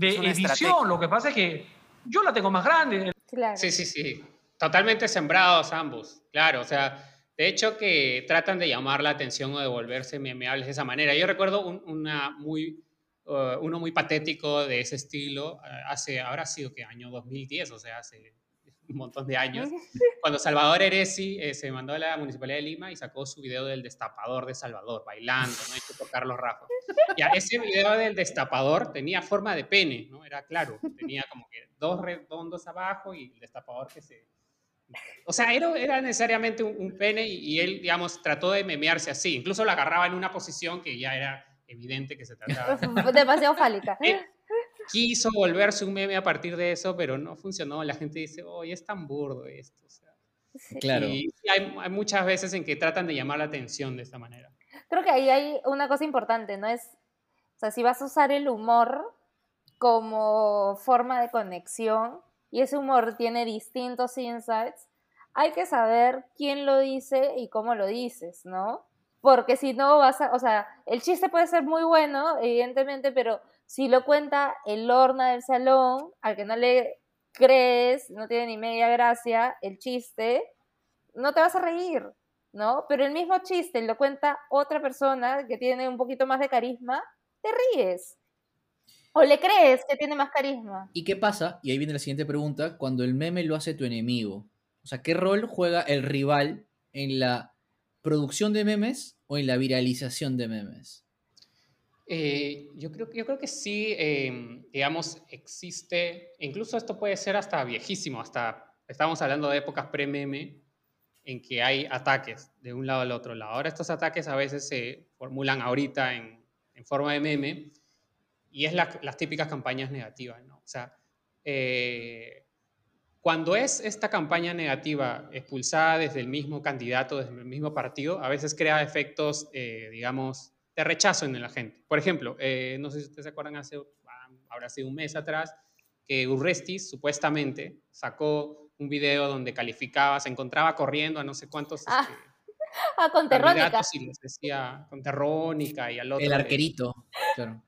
edición, lo que pasa es que yo la tengo más grande. Sí, sí, sí, totalmente sembrados ambos, claro, o sea de hecho, que tratan de llamar la atención o de volverse memeables de esa manera. Yo recuerdo una muy, uh, uno muy patético de ese estilo, uh, hace, habrá sido que año 2010, o sea, hace un montón de años, cuando Salvador Eresi eh, se mandó a la Municipalidad de Lima y sacó su video del destapador de Salvador, bailando, ¿no? Hay que tocar los rafos. Ya, ese video del destapador tenía forma de pene, ¿no? Era claro, tenía como que dos redondos abajo y el destapador que se o sea, era, era necesariamente un, pene y, él, digamos, trató de memearse así. Incluso lo agarraba en una posición que ya era evidente que se trataba. Demasiado fálica. Quiso volverse un meme a partir de eso, pero no funcionó. La gente dice, oye, es tan burdo esto. Claro. Y hay, hay, muchas veces en que tratan de llamar la atención de esta manera. Creo que ahí hay una cosa importante, ¿no? Es, o sea, si vas a usar el humor como forma de conexión, y ese humor tiene distintos insights, hay que saber quién lo dice y cómo lo dices, ¿no? Porque si no vas a, o sea, el chiste puede ser muy bueno, evidentemente, pero si lo cuenta el horna del salón, al que no le crees, no tiene ni media gracia el chiste, no te vas a reír, ¿no? Pero el mismo chiste lo cuenta otra persona que tiene un poquito más de carisma, te ríes. ¿O le crees que tiene más carisma? ¿Y qué pasa? Y ahí viene la siguiente pregunta, cuando el meme lo hace tu enemigo. O sea, ¿qué rol juega el rival en la producción de memes o en la viralización de memes? Eh, yo, creo, yo creo que sí, em, digamos, existe, incluso esto puede ser hasta viejísimo, hasta estamos hablando de épocas pre-meme, en que hay ataques de un lado al otro lado. Ahora estos ataques a veces se formulan ahorita en, en forma de meme, y es las típicas campañas negativas, ¿no? O sea, eh, cuando es esta campaña negativa expulsada desde el mismo candidato, desde el mismo partido, a veces crea efectos, eh, digamos, de rechazo en la gente. Por ejemplo, eh, no sé si ustedes se acuerdan, hace, ah, habrá sido un mes atrás, que Urrestis supuestamente sacó un video donde calificaba, se encontraba corriendo a no sé cuántos... Ah, este, ah con Terrónica. Y les decía, con Terrónica y al otro... El arquerito, claro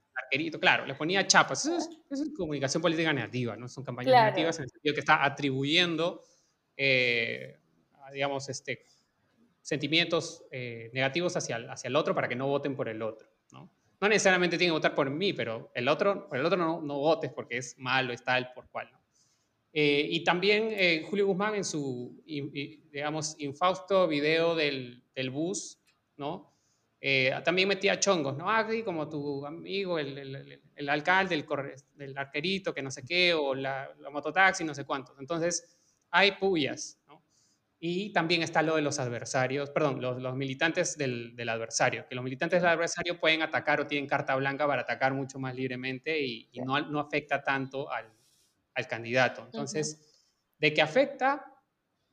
claro, le ponía chapas. Eso es, comunicación política negativa, ¿no? Son campañas negativas en el sentido que está atribuyendo, eh, digamos, este, sentimientos eh, negativos hacia el, hacia el otro para que no voten por el otro, ¿no? No necesariamente tienen que votar por mí, pero el otro, por el otro no, no votes porque es malo, es tal, por cual, ¿no? Eh, y también Julio Guzmán en su, digamos, infausto video del, del bus, ¿no? Eh, también metía chongos, ¿no? Ah, como tu amigo, el, el, el alcalde, el, el, arquerito, que no sé qué, o la, mototaxi, no sé cuántos. Entonces, hay pullas. Y también está lo de los adversarios, perdón, los, los militantes del, del, adversario, que los militantes del adversario pueden atacar o tienen carta blanca para atacar mucho más libremente y, no, no, afecta tanto al, al candidato. Entonces, ¿de qué afecta?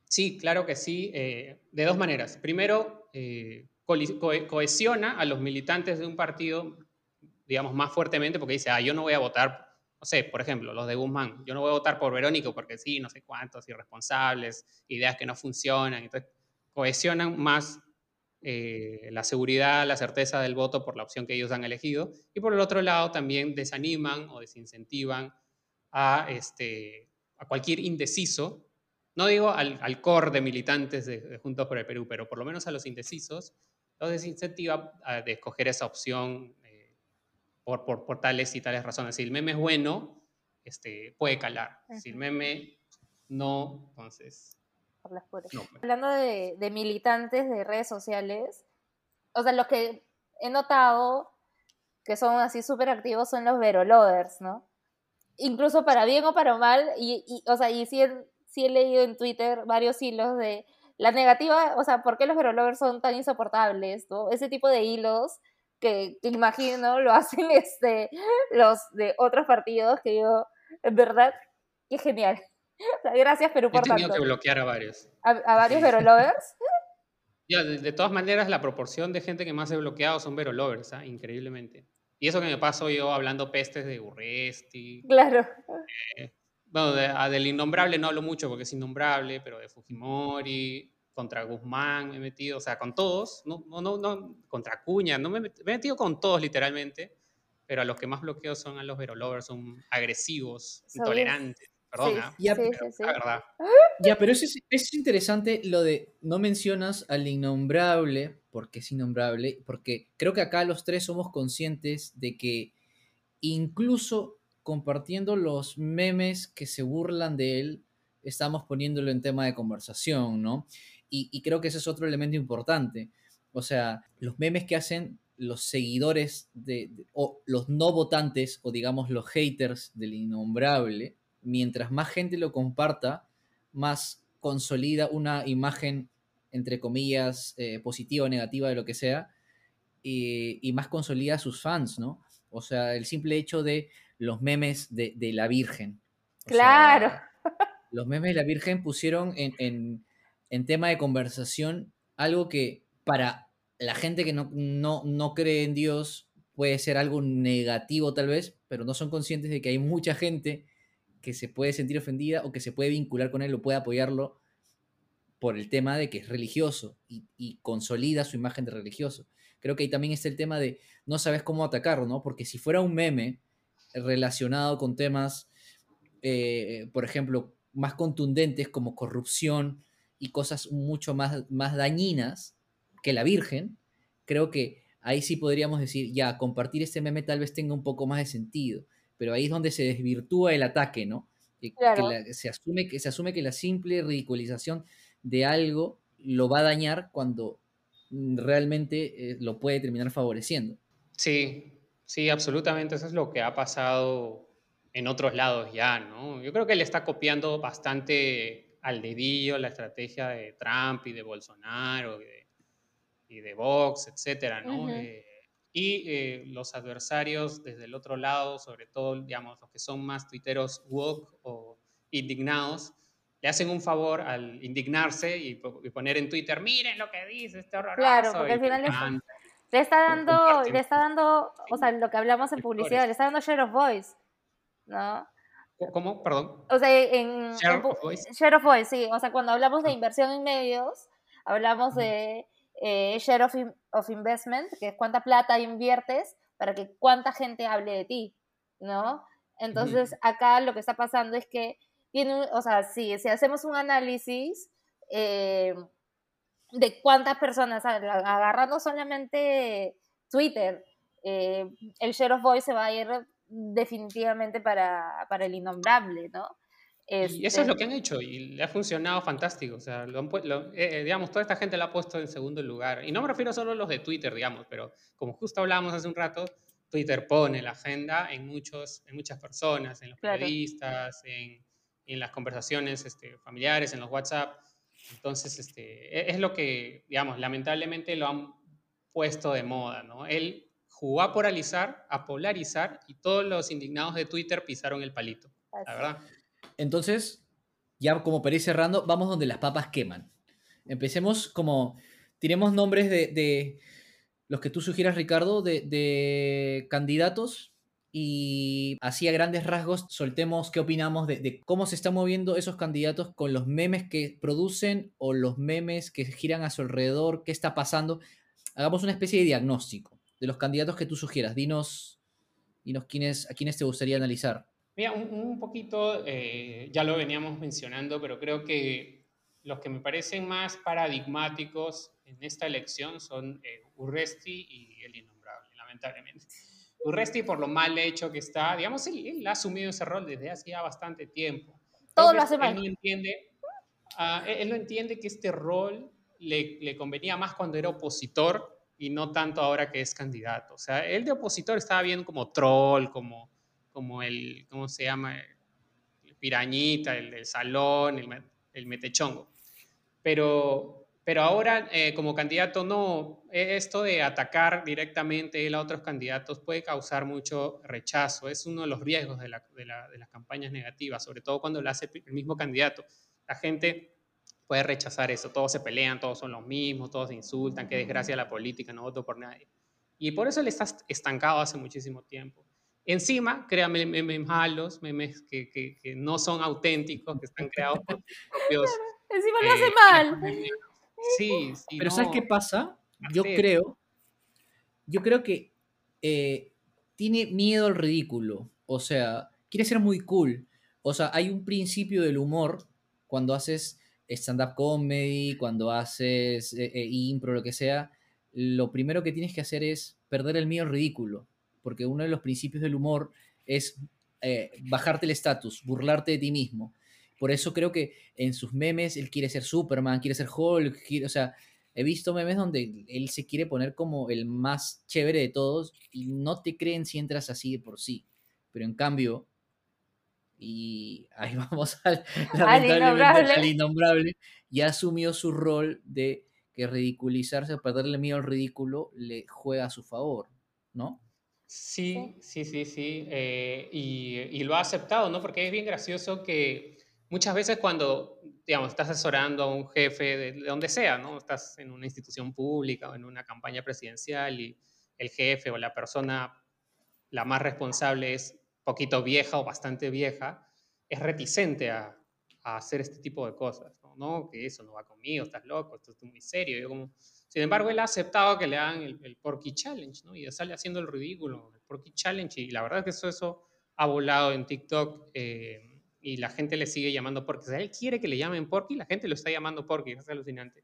Sí, claro que sí, eh, de dos maneras. Primero, eh, cohesiona a los militantes de un partido, digamos, más fuertemente porque dice, ah, yo no voy a votar, no sé, por ejemplo, los de Guzmán, yo no voy a votar por Verónico porque sí, no sé cuántos, irresponsables, ideas que no funcionan, entonces cohesionan más eh, la seguridad, la certeza del voto por la opción que ellos han elegido, y por el otro lado también desaniman o desincentivan a, este, a cualquier indeciso, no digo al, al core de militantes de, de Juntos por el Perú, pero por lo menos a los indecisos, los desincentiva de escoger esa opción por, por, por, tales y tales razones. Si el meme es bueno, este, puede calar. Si el meme no, entonces... Pues. Hablando de, de, militantes de redes sociales, o sea, lo que he notado que son así súper activos son los verolovers, ¿no? Incluso para bien o para mal, y, y o sea, y sí, sí he leído en Twitter varios hilos de la negativa, o sea, ¿por qué los verolovers son tan insoportables? ¿no? Ese tipo de hilos que, imagino lo hacen este, los de otros partidos que yo, en verdad, qué genial. gracias, Perú, por tanto. He tenido que bloquear a varios. ¿A, varios verolovers? Ya, de, todas maneras, la proporción de gente que más he bloqueado son verolovers, ¿ah? increíblemente. Y eso que me paso yo hablando pestes de Urresti. Claro. Eh, bueno, del innombrable no hablo mucho porque es innombrable, pero de Fujimori, contra Guzmán me he metido, o sea, con todos, no, no, no, contra Cuña, no me, me, he metido con todos literalmente, pero a los que más bloqueo son a los verolovers, son agresivos, intolerantes. Perdón, ¿ah? ya, verdad. Ya, pero eso es, es, interesante lo de no mencionas al innombrable, porque es innombrable, porque creo que acá los tres somos conscientes de que incluso compartiendo los memes que se burlan de él, estamos poniéndolo en tema de conversación, ¿no? Y, creo que ese es otro elemento importante. O sea, los memes que hacen los seguidores de, o los no votantes o digamos los haters del innombrable, mientras más gente lo comparta, más consolida una imagen, entre comillas, eh, positiva o negativa de lo que sea, y, más consolida a sus fans, ¿no? O sea, el simple hecho de los memes de, la Virgen. claro. los memes de la Virgen pusieron en en tema de conversación algo que para la gente que no, no, cree en Dios puede ser algo negativo tal vez, pero no son conscientes de que hay mucha gente que se puede sentir ofendida o que se puede vincular con él o puede apoyarlo por el tema de que es religioso y, consolida su imagen de religioso. Creo que ahí también está el tema de no sabes cómo atacarlo, ¿no? Porque si fuera un meme relacionado con temas, eh, por ejemplo, más contundentes como corrupción, y cosas mucho más, más dañinas que la Virgen, creo que ahí sí podríamos decir, ya, compartir este meme tal vez tenga un poco más de sentido, pero ahí es donde se desvirtúa el ataque, ¿no? Que, se, asume, que se asume que la simple ridiculización de algo lo va a dañar cuando realmente eh, lo puede terminar favoreciendo. Sí, sí, absolutamente. Eso es lo que ha pasado en otros lados ya, ¿no? Yo creo que él está copiando bastante al dedillo la estrategia de Trump y de Bolsonaro y de, Vox, etcétera, ¿no? Eh, y eh, los adversarios desde el otro lado, sobre todo, digamos, los que son más tuiteros woke o indignados, le hacen un favor al indignarse y, poner en Twitter, miren lo que dice este horroroso. Claro, porque al final le, está dando, le está dando, o sea, lo que hablamos en publicidad, le está dando share of voice, ¿no? ¿Cómo? Perdón. O sea, en Share of Voice. Share of Voice, sí. O sea, cuando hablamos de ah. inversión en medios, hablamos de eh, Share of, of, Investment, que es cuánta plata inviertes para que cuánta gente hable de ti, ¿no? Entonces, acá lo que está pasando es que tiene, o sea, si, si hacemos un análisis eh, de cuántas personas, agarrando solamente Twitter, eh, el share of voice se va a ir definitivamente para, para el innombrable, ¿no? y eso es lo que han hecho y le ha funcionado fantástico. O sea, lo eh, eh, digamos, toda esta gente la ha puesto en segundo lugar. Y no me refiero solo a los de Twitter, digamos, pero como justo hablábamos hace un rato, Twitter pone la agenda en, muchos, en muchas personas, en los periodistas, en, en, las conversaciones este, familiares, en los WhatsApp. Entonces, este, e, es lo que, digamos, lamentablemente lo han puesto de moda, ¿no? Él jugó a polarizar, a polarizar y todos los indignados de Twitter pisaron el palito, la verdad. Entonces, ya como para ir cerrando, vamos donde las papas queman. Empecemos como, tenemos nombres de, los que tú sugieras, Ricardo, de, candidatos y así a grandes rasgos soltemos qué opinamos de, de, cómo se están moviendo esos candidatos con los memes que producen o los memes que giran a su alrededor, qué está pasando. Hagamos una especie de diagnóstico de los candidatos que tú sugieras. Dinos, dinos quiénes, a quiénes te gustaría analizar. Mira, un, poquito, eh, ya lo veníamos mencionando, pero creo que los que me parecen más paradigmáticos en esta elección son eh, Urresti y el innombrable, lamentablemente. Urresti, por lo mal hecho que está, digamos, él, ha asumido ese rol desde hace ya bastante tiempo. Todo lo hace mal. Él no entiende, uh, él no entiende que este rol le, le convenía más cuando era opositor y no tanto ahora que es candidato. O sea, él de opositor estaba bien como troll, como, como el, ¿cómo se llama? El pirañita, el del salón, el, el metechongo. Pero, pero ahora eh, como candidato no, e, esto de atacar directamente a otros candidatos puede causar mucho rechazo. Es uno de los riesgos de, de, de las campañas negativas, sobre todo cuando lo hace el mismo candidato. La gente puede rechazar eso. Todos se pelean, todos son los mismos, todos se insultan, qué desgracia la política, no voto por nadie. Y por eso él está estancado hace muchísimo tiempo. Encima, crea memes malos, memes que, que, no son auténticos, que están creados por sus propios... Encima lo hace eh, mal. Sí, sí. Pero ¿sabes qué pasa? Yo creo, yo creo que eh, tiene miedo al ridículo. O sea, quiere ser muy cool. O sea, hay un principio del humor cuando haces stand-up comedy, cuando haces eh, eh, impro, lo que sea, lo primero que tienes que hacer es perder el miedo ridículo, porque uno de los principios del humor es eh, bajarte el estatus, burlarte de ti mismo. Por eso creo que en sus memes él quiere ser Superman, quiere ser Hulk, o sea, he visto memes donde él se quiere poner como el más chévere de todos y no te creen si entras así de por sí. Pero en cambio, y ahí vamos al, lamentablemente, al innombrable, ya asumió su rol de que ridiculizarse, perderle miedo al ridículo, le juega a su favor, ¿no? Sí, sí, sí, sí, eh, y, y, lo ha aceptado, ¿no? Porque es bien gracioso que muchas veces cuando, digamos, estás asesorando a un jefe de, de donde sea, ¿no? Estás en una institución pública o en una campaña presidencial y el jefe o la persona, la más responsable es poquito vieja o bastante vieja, es reticente a, hacer este tipo de cosas. ¿no? que eso no va conmigo, estás loco, esto es muy serio. como... Sin embargo, él ha aceptado que le hagan el, Porky Challenge, ¿no? Y sale haciendo el ridículo, el Porky Challenge. Y la verdad es que eso, eso ha volado en TikTok eh, y la gente le sigue llamando Porky. O sea, él quiere que le llamen Porky, la gente lo está llamando Porky, es alucinante.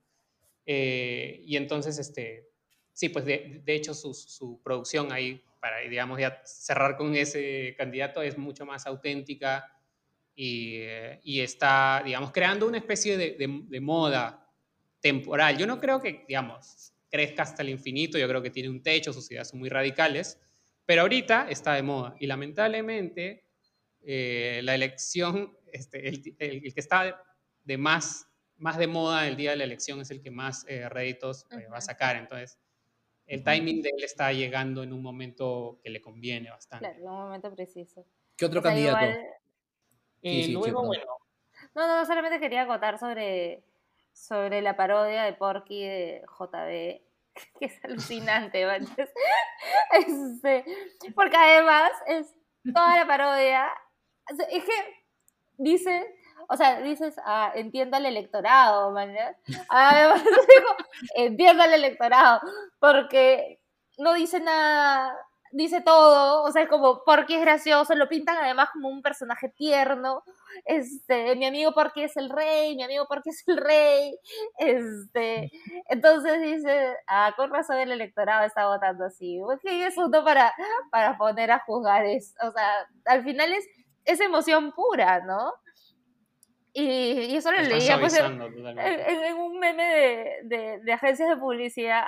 Eh, y entonces, este, sí, pues de, de hecho su, su, producción ahí para, digamos, ya cerrar con ese candidato, es mucho más auténtica y, eh, y está, digamos, creando una especie de, de, moda temporal. Yo no creo que, digamos, crezca hasta el infinito, yo creo que tiene un techo, sus ideas son muy radicales, pero ahorita está de moda y lamentablemente eh, la elección, este, el, el, que está de más, más de moda el día de la elección es el que más eh, réditos va a sacar. Entonces, el timing de él está llegando en un momento que le conviene bastante. Claro, en un momento preciso. ¿Qué otro candidato? Eh, luego, bueno. No, no, solamente quería acotar sobre, sobre la parodia de Porky de JB, que es alucinante, este, porque además es toda la parodia. Es que dice o sea, dices, ah, entiendo al electorado, man. Además, entiendo al electorado, porque no dice nada, dice todo, o sea, es como, porque es gracioso, lo pintan además como un personaje tierno, este, mi amigo porque es el rey, mi amigo porque es el rey, este, entonces dice, ah, con razón el electorado está votando así, porque es uno para, para poner a juzgar, es, o sea, al final es, es emoción pura, ¿no? Y, eso lo leía pues, en, un meme de, de, agencias de publicidad.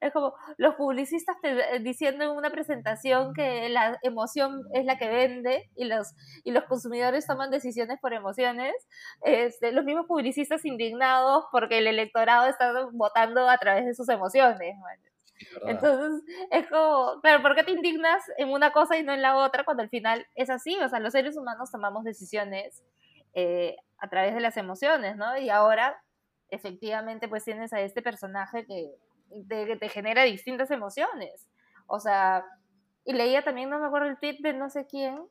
Es como los publicistas diciendo en una presentación que la emoción es la que vende y los, y los consumidores toman decisiones por emociones. Este, los mismos publicistas indignados porque el electorado está votando a través de sus emociones. Entonces, es como, pero ¿por qué te indignas en una cosa y no en la otra cuando al final es así? O sea, los seres humanos tomamos decisiones eh, a través de las emociones, ¿no? Y ahora, efectivamente, pues tienes a este personaje que te, genera distintas emociones. O sea, y leía también, no me acuerdo el tweet de no sé quién,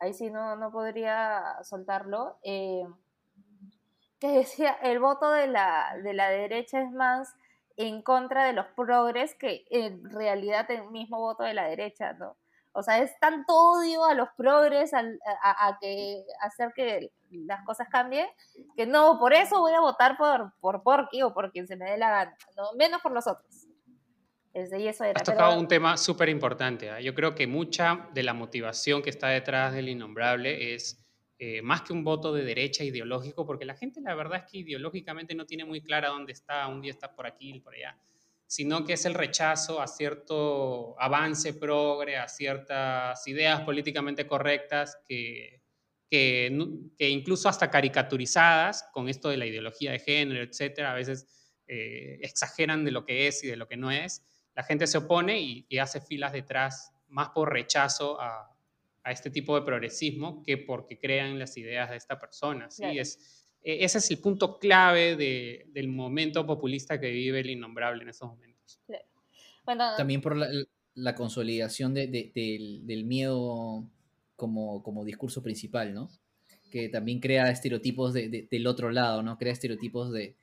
ahí sí no, no podría soltarlo, eh, que decía, el voto de la, de la derecha es más en contra de los progres que en realidad el mismo voto de la derecha, ¿no? O sea, es tanto odio a los progres, a, a, que hacer que las cosas cambien, que no, por eso voy a votar por, por Porky o por quien se me dé la gana, ¿no? menos por los otros. y eso era, Has tocado un tema súper importante. ¿ah? Yo creo que mucha de la motivación que está detrás del innombrable es eh, más que un voto de derecha ideológico, porque la gente la verdad es que ideológicamente no tiene muy clara dónde está, un día está por aquí, por allá sino que es el rechazo a cierto avance progre, a ciertas ideas políticamente correctas que, que, que incluso hasta caricaturizadas con esto de la ideología de género, etcétera, a veces eh, exageran de lo que es y de lo que no es. La gente se opone y, y hace filas detrás más por rechazo a, a, este tipo de progresismo que porque crean las ideas de esta persona. ¿sí? Es, ese es el punto clave de, del momento populista que vive el innombrable en esos momentos. También por la, la consolidación de, de, del, del, miedo como, como, discurso principal, ¿no? Que también crea estereotipos del otro lado, ¿no? Crea estereotipos de,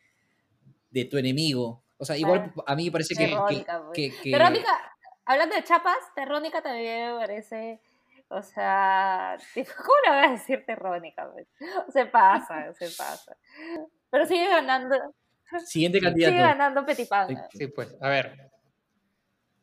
tu enemigo. O sea, igual a mí me parece que, que, que, Terrónica, hablando de chapas, Terrónica también me parece o sea, ¿cómo le voy a decir terrónica? Se pasa, se pasa. Pero sigue ganando. Siguiente candidato. Sigue ganando Petipan. Sí, pues, a ver.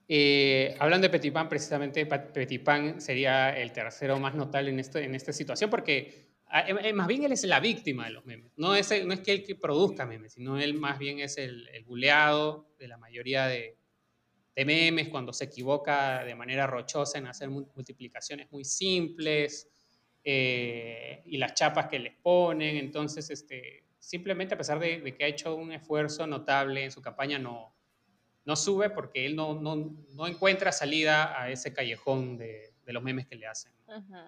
Eh, hablando de Petipan, precisamente Petipan sería el tercero más notable en, esto, en esta situación, porque ah, eh, eh, más bien él es la víctima de los memes. No es, no es que él que produzca memes, sino él más bien es el, el buleado de la mayoría de, de memes, cuando se equivoca de manera rochosa en hacer multiplicaciones muy simples eh, y las chapas que les ponen. Entonces, este, simplemente a pesar de, que ha hecho un esfuerzo notable en su campaña, no, no sube porque él no, no, no encuentra salida a ese callejón de, de los memes que le hacen.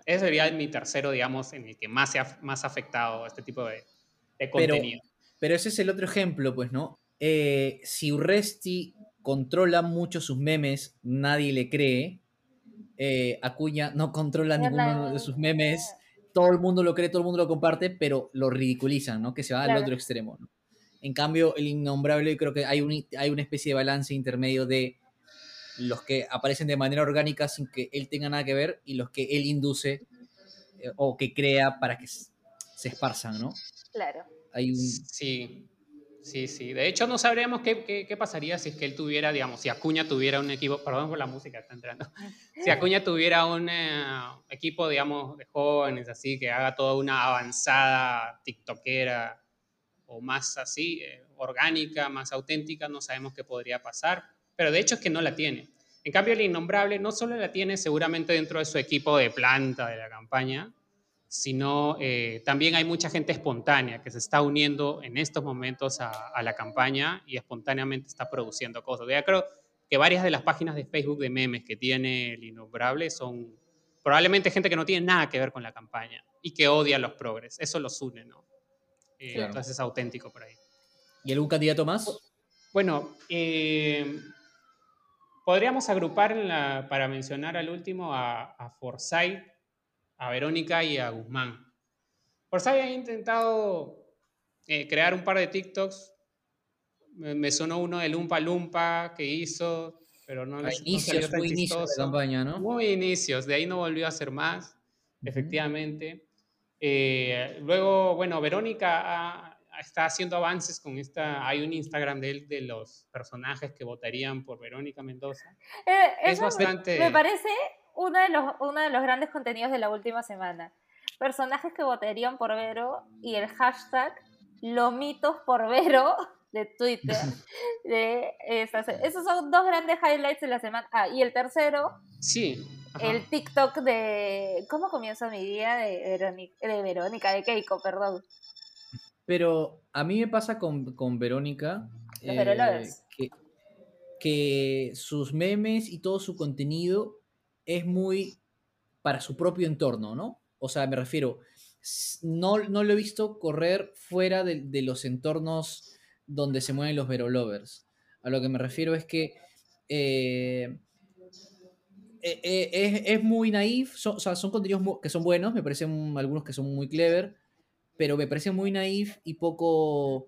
Ese sería mi tercero, digamos, en el que más se ha más afectado a este tipo de, de contenido. Pero, pero, ese es el otro ejemplo, pues, ¿no? Eh, si Urresti controla mucho sus memes, nadie le cree. Eh, Acuña no controla ninguno de sus memes, todo el mundo lo cree, todo el mundo lo comparte, pero lo ridiculizan, ¿no? Que se va al otro extremo. ¿no? En cambio, el innombrable creo que hay, un, hay una especie de balance intermedio de los que aparecen de manera orgánica sin que él tenga nada que ver y los que él induce eh, o que crea para que se esparzan, ¿no? Claro. Hay un... Sí. Sí, sí. De hecho, no sabríamos qué, pasaría si es que él tuviera, digamos, si Acuña tuviera un equipo, perdón por la música, está entrando. Si Acuña tuviera un eh, equipo, digamos, de jóvenes, así, que haga toda una avanzada tiktokera o más así, eh, orgánica, más auténtica, no sabemos qué podría pasar. Pero de hecho es que no la tiene. En cambio, el innombrable no solo la tiene seguramente dentro de su equipo de planta de la campaña, sino eh, también hay mucha gente espontánea que se está uniendo en estos momentos a, a, la campaña y espontáneamente está produciendo cosas. Ya creo que varias de las páginas de Facebook de memes que tiene el Innombrable son probablemente gente que no tiene nada que ver con la campaña y que odia a los progres. Eso los une, ¿no? Eh, claro. Entonces es auténtico por ahí. ¿Y algún candidato más? Bueno, eh, podríamos agrupar la, para mencionar al último a, a Forsyth a Verónica y a Guzmán. Por si habían intentado eh, crear un par de TikToks. Me, me, sonó uno de Lumpa Lumpa que hizo, pero no, a inicios, no muy inicios de campaña, ¿no? Muy inicios, de ahí no volvió a hacer más, uh -huh. efectivamente. Eh, luego, bueno, Verónica ha, está haciendo avances con esta. Hay un Instagram de él de los personajes que votarían por Verónica Mendoza. Eh, es bastante. Me parece uno de, los, uno de los grandes contenidos de la última semana. Personajes que votarían por Vero y el hashtag Lomitos por Vero de Twitter. De esas, esos son dos grandes highlights de la semana. Ah, y el tercero. Sí. Ajá. El TikTok de. ¿Cómo comienza mi día? De Verónica, de, Verónica, de Keiko, perdón. Pero a mí me pasa con, con Verónica. Los eh, que, que sus memes y todo su contenido es muy para su propio entorno, ¿no? O sea, me refiero, no, no lo he visto correr fuera de, los entornos donde se mueven los Vero Lovers. A lo que me refiero es que eh, eh, eh, es, es, muy naif, son, o sea, son contenidos que son buenos, me parecen algunos que son muy clever, pero me parecen muy naif y poco,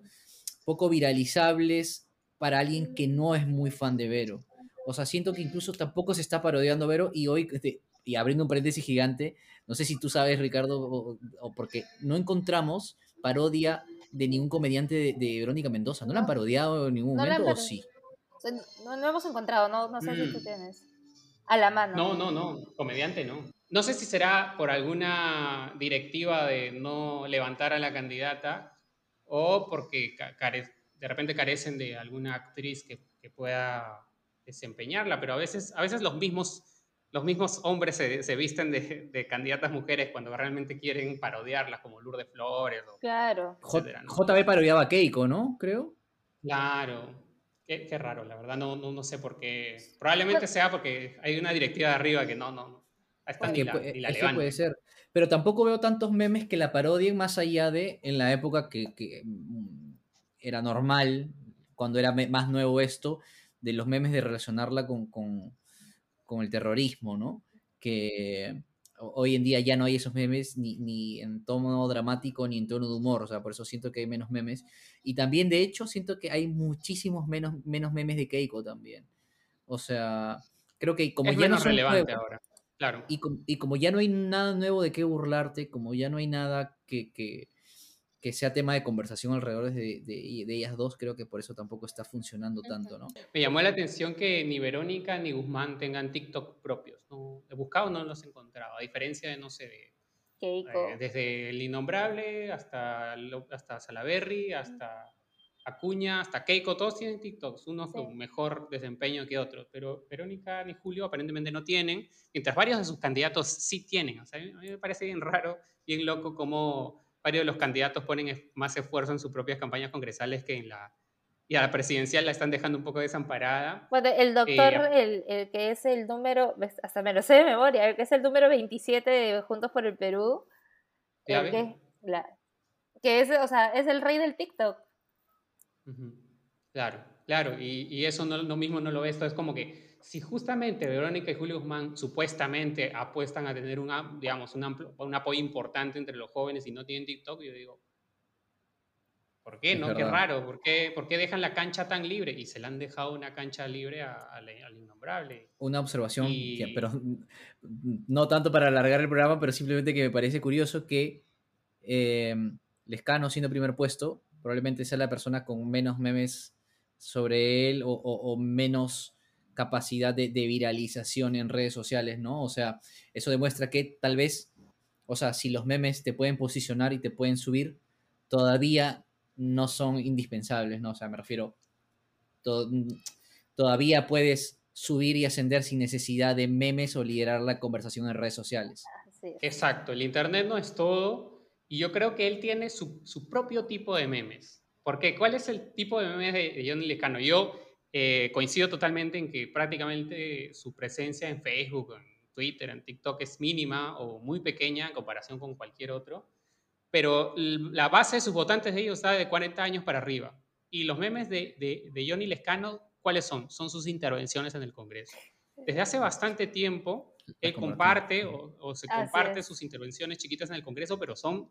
poco viralizables para alguien que no es muy fan de Vero. O sea, siento que incluso tampoco se está parodiando Vero y hoy, este, y abriendo un paréntesis gigante, no sé si tú sabes, Ricardo, o, o porque no encontramos parodia de ningún comediante de, de, Verónica Mendoza. ¿No la han parodiado en ningún no momento o sí? No, no, hemos encontrado, no, no sé mm. si tú tienes. A la mano. No, no, no, comediante no. No sé si será por alguna directiva de no levantar a la candidata o porque care de repente carecen de alguna actriz que que pueda desempeñarla, pero a veces, a veces los mismos los mismos hombres se, visten de, candidatas mujeres cuando realmente quieren parodiarlas, como Lourdes Flores. O claro. JB parodiaba a Keiko, ¿no? Creo. Claro. Qué, raro, la verdad, no, no, sé por qué. Probablemente sea porque hay una directiva de arriba que no, no, no. Está que, puede ser. Pero tampoco veo tantos memes que la parodien más allá de en la época que, mm, era normal, cuando era más nuevo esto, de los memes de relacionarla con con el terrorismo, ¿no? Que hoy en día ya no hay esos memes ni, en tono dramático ni en tono de humor, o sea, por eso siento que hay menos memes. Y también, de hecho, siento que hay muchísimos menos, menos memes de Keiko también. O sea, creo que como ya no es relevante ahora. Claro. Y, y, como ya no hay nada nuevo de qué burlarte, como ya no hay nada que, que, que sea tema de conversación alrededor de, de, ellas dos, creo que por eso tampoco está funcionando tanto, ¿no? Me llamó la atención que ni Verónica ni Guzmán tengan TikTok propios. ¿no? He buscado, no los he encontrado, a diferencia de, no sé, de, eh, desde el Innombrable hasta, hasta Salaberry, hasta Acuña, hasta Keiko, todos tienen TikToks, unos con mejor desempeño que otros, pero Verónica ni Julio aparentemente no tienen, mientras varios de sus candidatos sí tienen. O sea, a mí me parece bien raro, bien loco cómo varios de los candidatos ponen más esfuerzo en sus propias campañas congresales que en la... Y a la presidencial la están dejando un poco desamparada. Bueno, el doctor, eh, el, que es el número, hasta me lo sé de memoria, el que es el número 27 de Juntos por el Perú, que, que, es, o sea, es el rey del TikTok. Claro, claro, y, y eso no, lo mismo no lo ves, esto es como que si justamente Verónica y Julio Guzmán supuestamente apuestan a tener un, digamos, un, un apoyo importante entre los jóvenes y no tienen TikTok, yo digo, ¿por qué? ¿No? Qué raro, ¿por qué, ¿por qué, dejan la cancha tan libre? Y se le han dejado una cancha libre al innombrable. Una observación, pero no tanto para alargar el programa, pero simplemente que me parece curioso que eh, Lescano, siendo primer puesto, probablemente sea la persona con menos memes sobre él o menos capacidad de, viralización en redes sociales, ¿no? O sea, eso demuestra que tal vez, o sea, si los memes te pueden posicionar y te pueden subir, todavía no son indispensables, ¿no? O sea, me refiero, todavía puedes subir y ascender sin necesidad de memes o liderar la conversación en redes sociales. Exacto, el Internet no es todo y yo creo que él tiene su, propio tipo de memes. Porque, ¿cuál es el tipo de memes de, de Johnny Lecano? Yo eh, coincido totalmente en que prácticamente su presencia en Facebook, en Twitter, en TikTok es mínima o muy pequeña en comparación con cualquier otro, pero la base de sus votantes de ellos está de 40 años para arriba. Y los memes de, de, Johnny Lescano, ¿cuáles son? Son sus intervenciones en el Congreso. Desde hace bastante tiempo, él comparte o, se comparte sus intervenciones chiquitas en el Congreso, pero son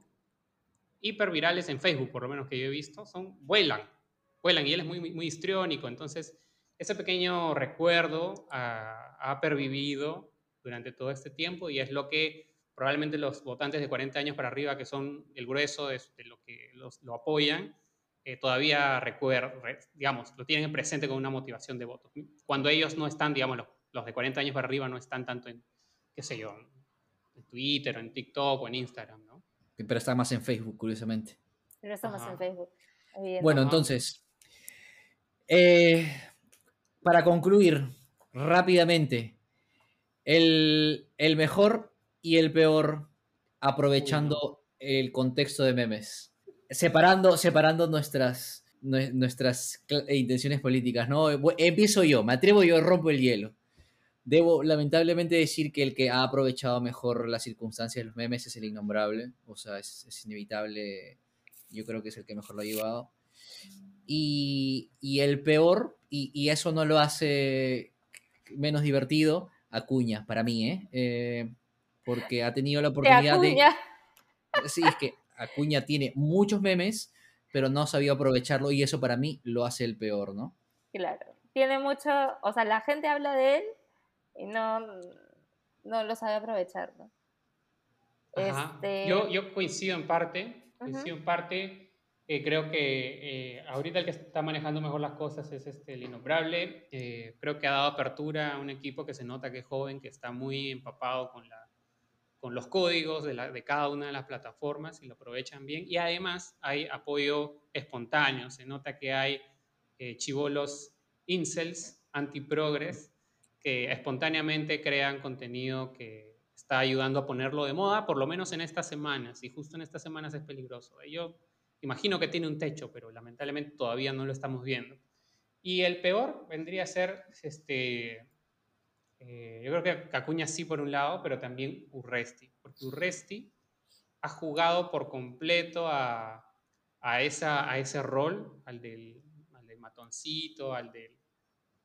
hipervirales en Facebook, por lo menos que yo he visto, son vuelan vuelan y él es muy, muy, histriónico. Entonces, ese pequeño recuerdo ha, pervivido durante todo este tiempo y es lo que probablemente los votantes de 40 años para arriba, que son el grueso de, lo que los, lo apoyan, eh, todavía recuerdan, digamos, lo tienen presente con una motivación de voto. Cuando ellos no están, digamos, los, de 40 años para arriba no están tanto en, qué sé yo, en Twitter o en TikTok o en Instagram, ¿no? Pero está más en Facebook, curiosamente. Pero está más en Facebook. Bueno, entonces, eh, para concluir rápidamente, el, mejor y el peor aprovechando el contexto de memes. Separando, separando nuestras, nuestras intenciones políticas, ¿no? Empiezo yo, me atrevo yo, rompo el hielo. Debo lamentablemente decir que el que ha aprovechado mejor las circunstancias de los memes es el innombrable, o sea, es, es inevitable, yo creo que es el que mejor lo ha llevado. Y, el peor, y, eso no lo hace menos divertido, Acuña, para mí, ¿eh? ¿eh? porque ha tenido la oportunidad de... Sí, es que Acuña tiene muchos memes, pero no sabía aprovecharlo y eso para mí lo hace el peor, ¿no? Claro, tiene mucho, o sea, la gente habla de él y no, no lo sabe aprovechar, ¿no? Este yo, yo coincido en parte, coincido en parte eh, creo que eh, ahorita el que está manejando mejor las cosas es este, el innombrable. Eh, creo que ha dado apertura a un equipo que se nota que es joven, que está muy empapado con, la, con los códigos de, la, de cada una de las plataformas y lo aprovechan bien. Y además hay apoyo espontáneo. Se nota que hay chivolos incels, anti-progress, que espontáneamente crean contenido que está ayudando a ponerlo de moda, por lo menos en estas semanas, y justo en estas semanas es peligroso. Yo imagino que tiene un techo, pero lamentablemente todavía no lo estamos viendo. Y el peor vendría a ser, este, eh, yo creo que Cacuña sí por un lado, pero también Urresti, porque Urresti ha jugado por completo a, a, esa, a ese rol, al del, al del matoncito, al del,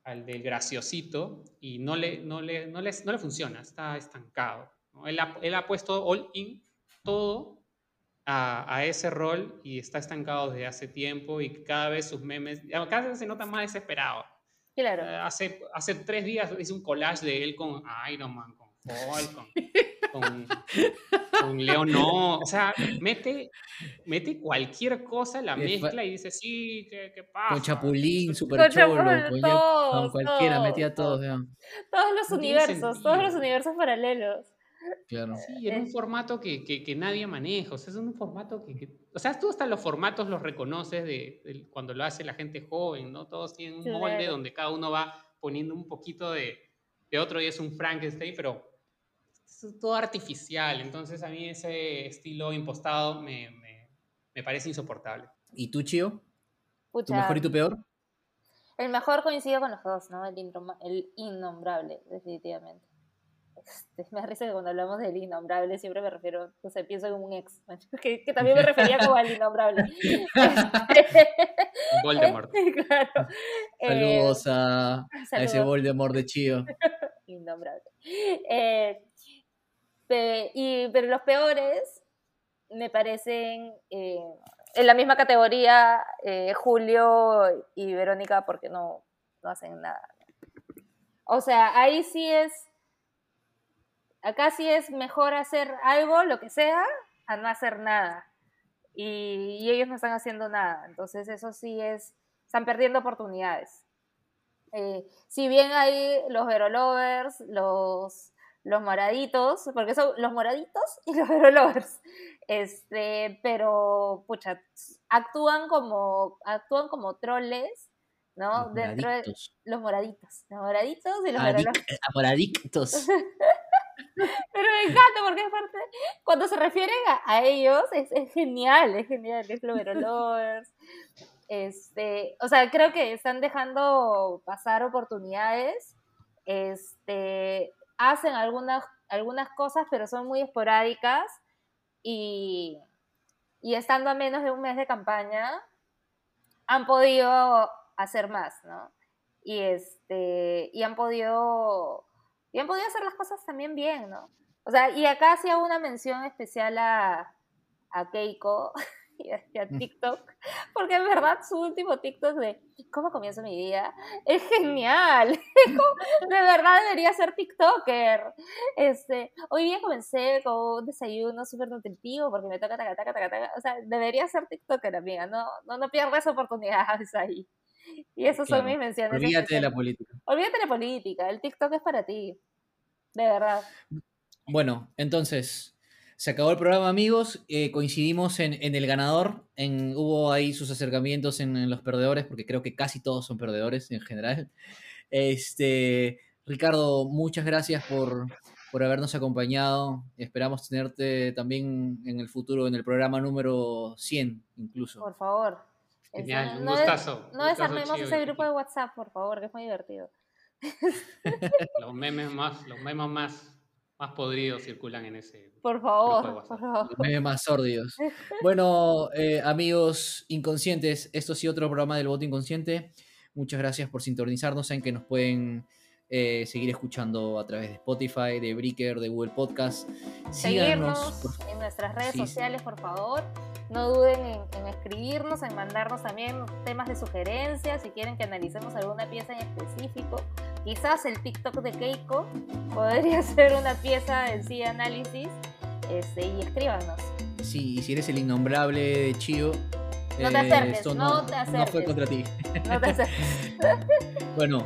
al del graciosito, y no le, no le, no le, no le funciona, está estancado. Él, ha, él, ha, puesto all in todo a, a, ese rol y está estancado desde hace tiempo y cada vez sus memes, cada vez se nota más desesperado. Claro. Uh, hace, hace tres días hice un collage de él con Iron Man, con Hulk, con, con, con León, no. O sea, mete, mete cualquier cosa, la mezcla y dice, sí, ¿qué, qué pasa? Con Chapulín, Super Cholo, con, con, cualquiera, todos, metía todos. Ya. Todos los No universos, todos los universos paralelos. Claro. Sí, en un formato que, que, que nadie maneja. O sea, es un formato que, que- O sea, tú hasta los formatos los reconoces de, de cuando lo hace la gente joven, ¿no? Todos tienen un molde Claro. donde cada uno va poniendo un poquito de, de otro y es un Frankenstein, pero es todo artificial. Entonces, a mí ese estilo impostado me, me, me parece insoportable. ¿Y tú, Chio? ¿Tu mejor y tu peor? el mejor coincido con los dos, ¿no? El, el innombrable, definitivamente. Este, me da risa que cuando hablamos del innombrable siempre me refiero, o sea, pienso en un ex, que, que también me refería como al innombrable. Voldemort. claro. Eh, Saludos a, a ese saludos. Voldemort de Chio. innombrable. Eh, pe- y, pero los peores me parecen eh, en la misma categoría eh, Julio y Verónica porque no, no hacen nada. O sea, ahí sí es, acá sí es mejor hacer algo, lo que sea, a no hacer nada. Y, y ellos no están haciendo nada. Entonces eso sí es, están perdiendo oportunidades. Eh, si bien hay los Verolovers, los, los moraditos, porque son los moraditos y los Verolovers, este, pero pucha, actúan como, actúan como troles, ¿no? Los Dentro de moradictos. los moraditos, los moraditos y los Adic- Verolovers. Pero me encanta porque aparte, cuando se refieren a, ellos, es, es genial, es genial, es Verolovers. Este, o sea, creo que están dejando pasar oportunidades. Este, hacen algunas, algunas cosas, pero son muy esporádicas. Y, y estando a menos de un mes de campaña, han podido hacer más, ¿no? Y, este, y han podido y han podido hacer las cosas también bien, ¿no? O sea, y acá hacía una mención especial a, a Keiko y a, y a TikTok, porque en verdad su último TikTok de ¿Cómo comienzo mi día? Es genial. De verdad debería ser TikToker. Este, hoy día comencé con un desayuno súper nutritivo porque me toca taca, taca, taca, taca. O sea, debería ser TikToker, amiga. No, no, no pierdas oportunidades ahí. Y esas son mis menciones. Olvídate de la política. Olvídate de la política, el TikTok es para ti. De verdad. Bueno, entonces, se acabó el programa, amigos. Eh, coincidimos en, en el ganador. En, hubo ahí sus acercamientos en, en los perdedores, porque creo que casi todos son perdedores en general. Este, Ricardo, muchas gracias por, por habernos acompañado. Esperamos tenerte también en el futuro, en el programa número 100, incluso. Por favor. Genial, un no des- gustazo. No gustazo, desarmemos ese grupo de WhatsApp, por favor, que es muy divertido. Los memes más, los memes más, más podridos circulan en ese. Por Grupo de favor, WhatsApp. por favor. Los memes más sórdidos. Bueno, eh, amigos inconscientes, esto ha sido otro programa del voto inconsciente. Muchas gracias por sintonizarnos. Saben que nos pueden eh, seguir escuchando a través de Spotify, de Breaker, de Google Podcast. Síganos. Seguirnos por- en nuestras redes Sí, sociales, por favor. No duden en, en escribirnos, en mandarnos también temas de sugerencias, si quieren que analicemos alguna pieza en específico. Quizás el TikTok de Keiko podría ser una pieza en sí de análisis. Este, y escríbanos. Sí, y si eres el innombrable de Chio. No te eh, acerques, esto no te No fue acerques. contra ti. No te acerques. Bueno,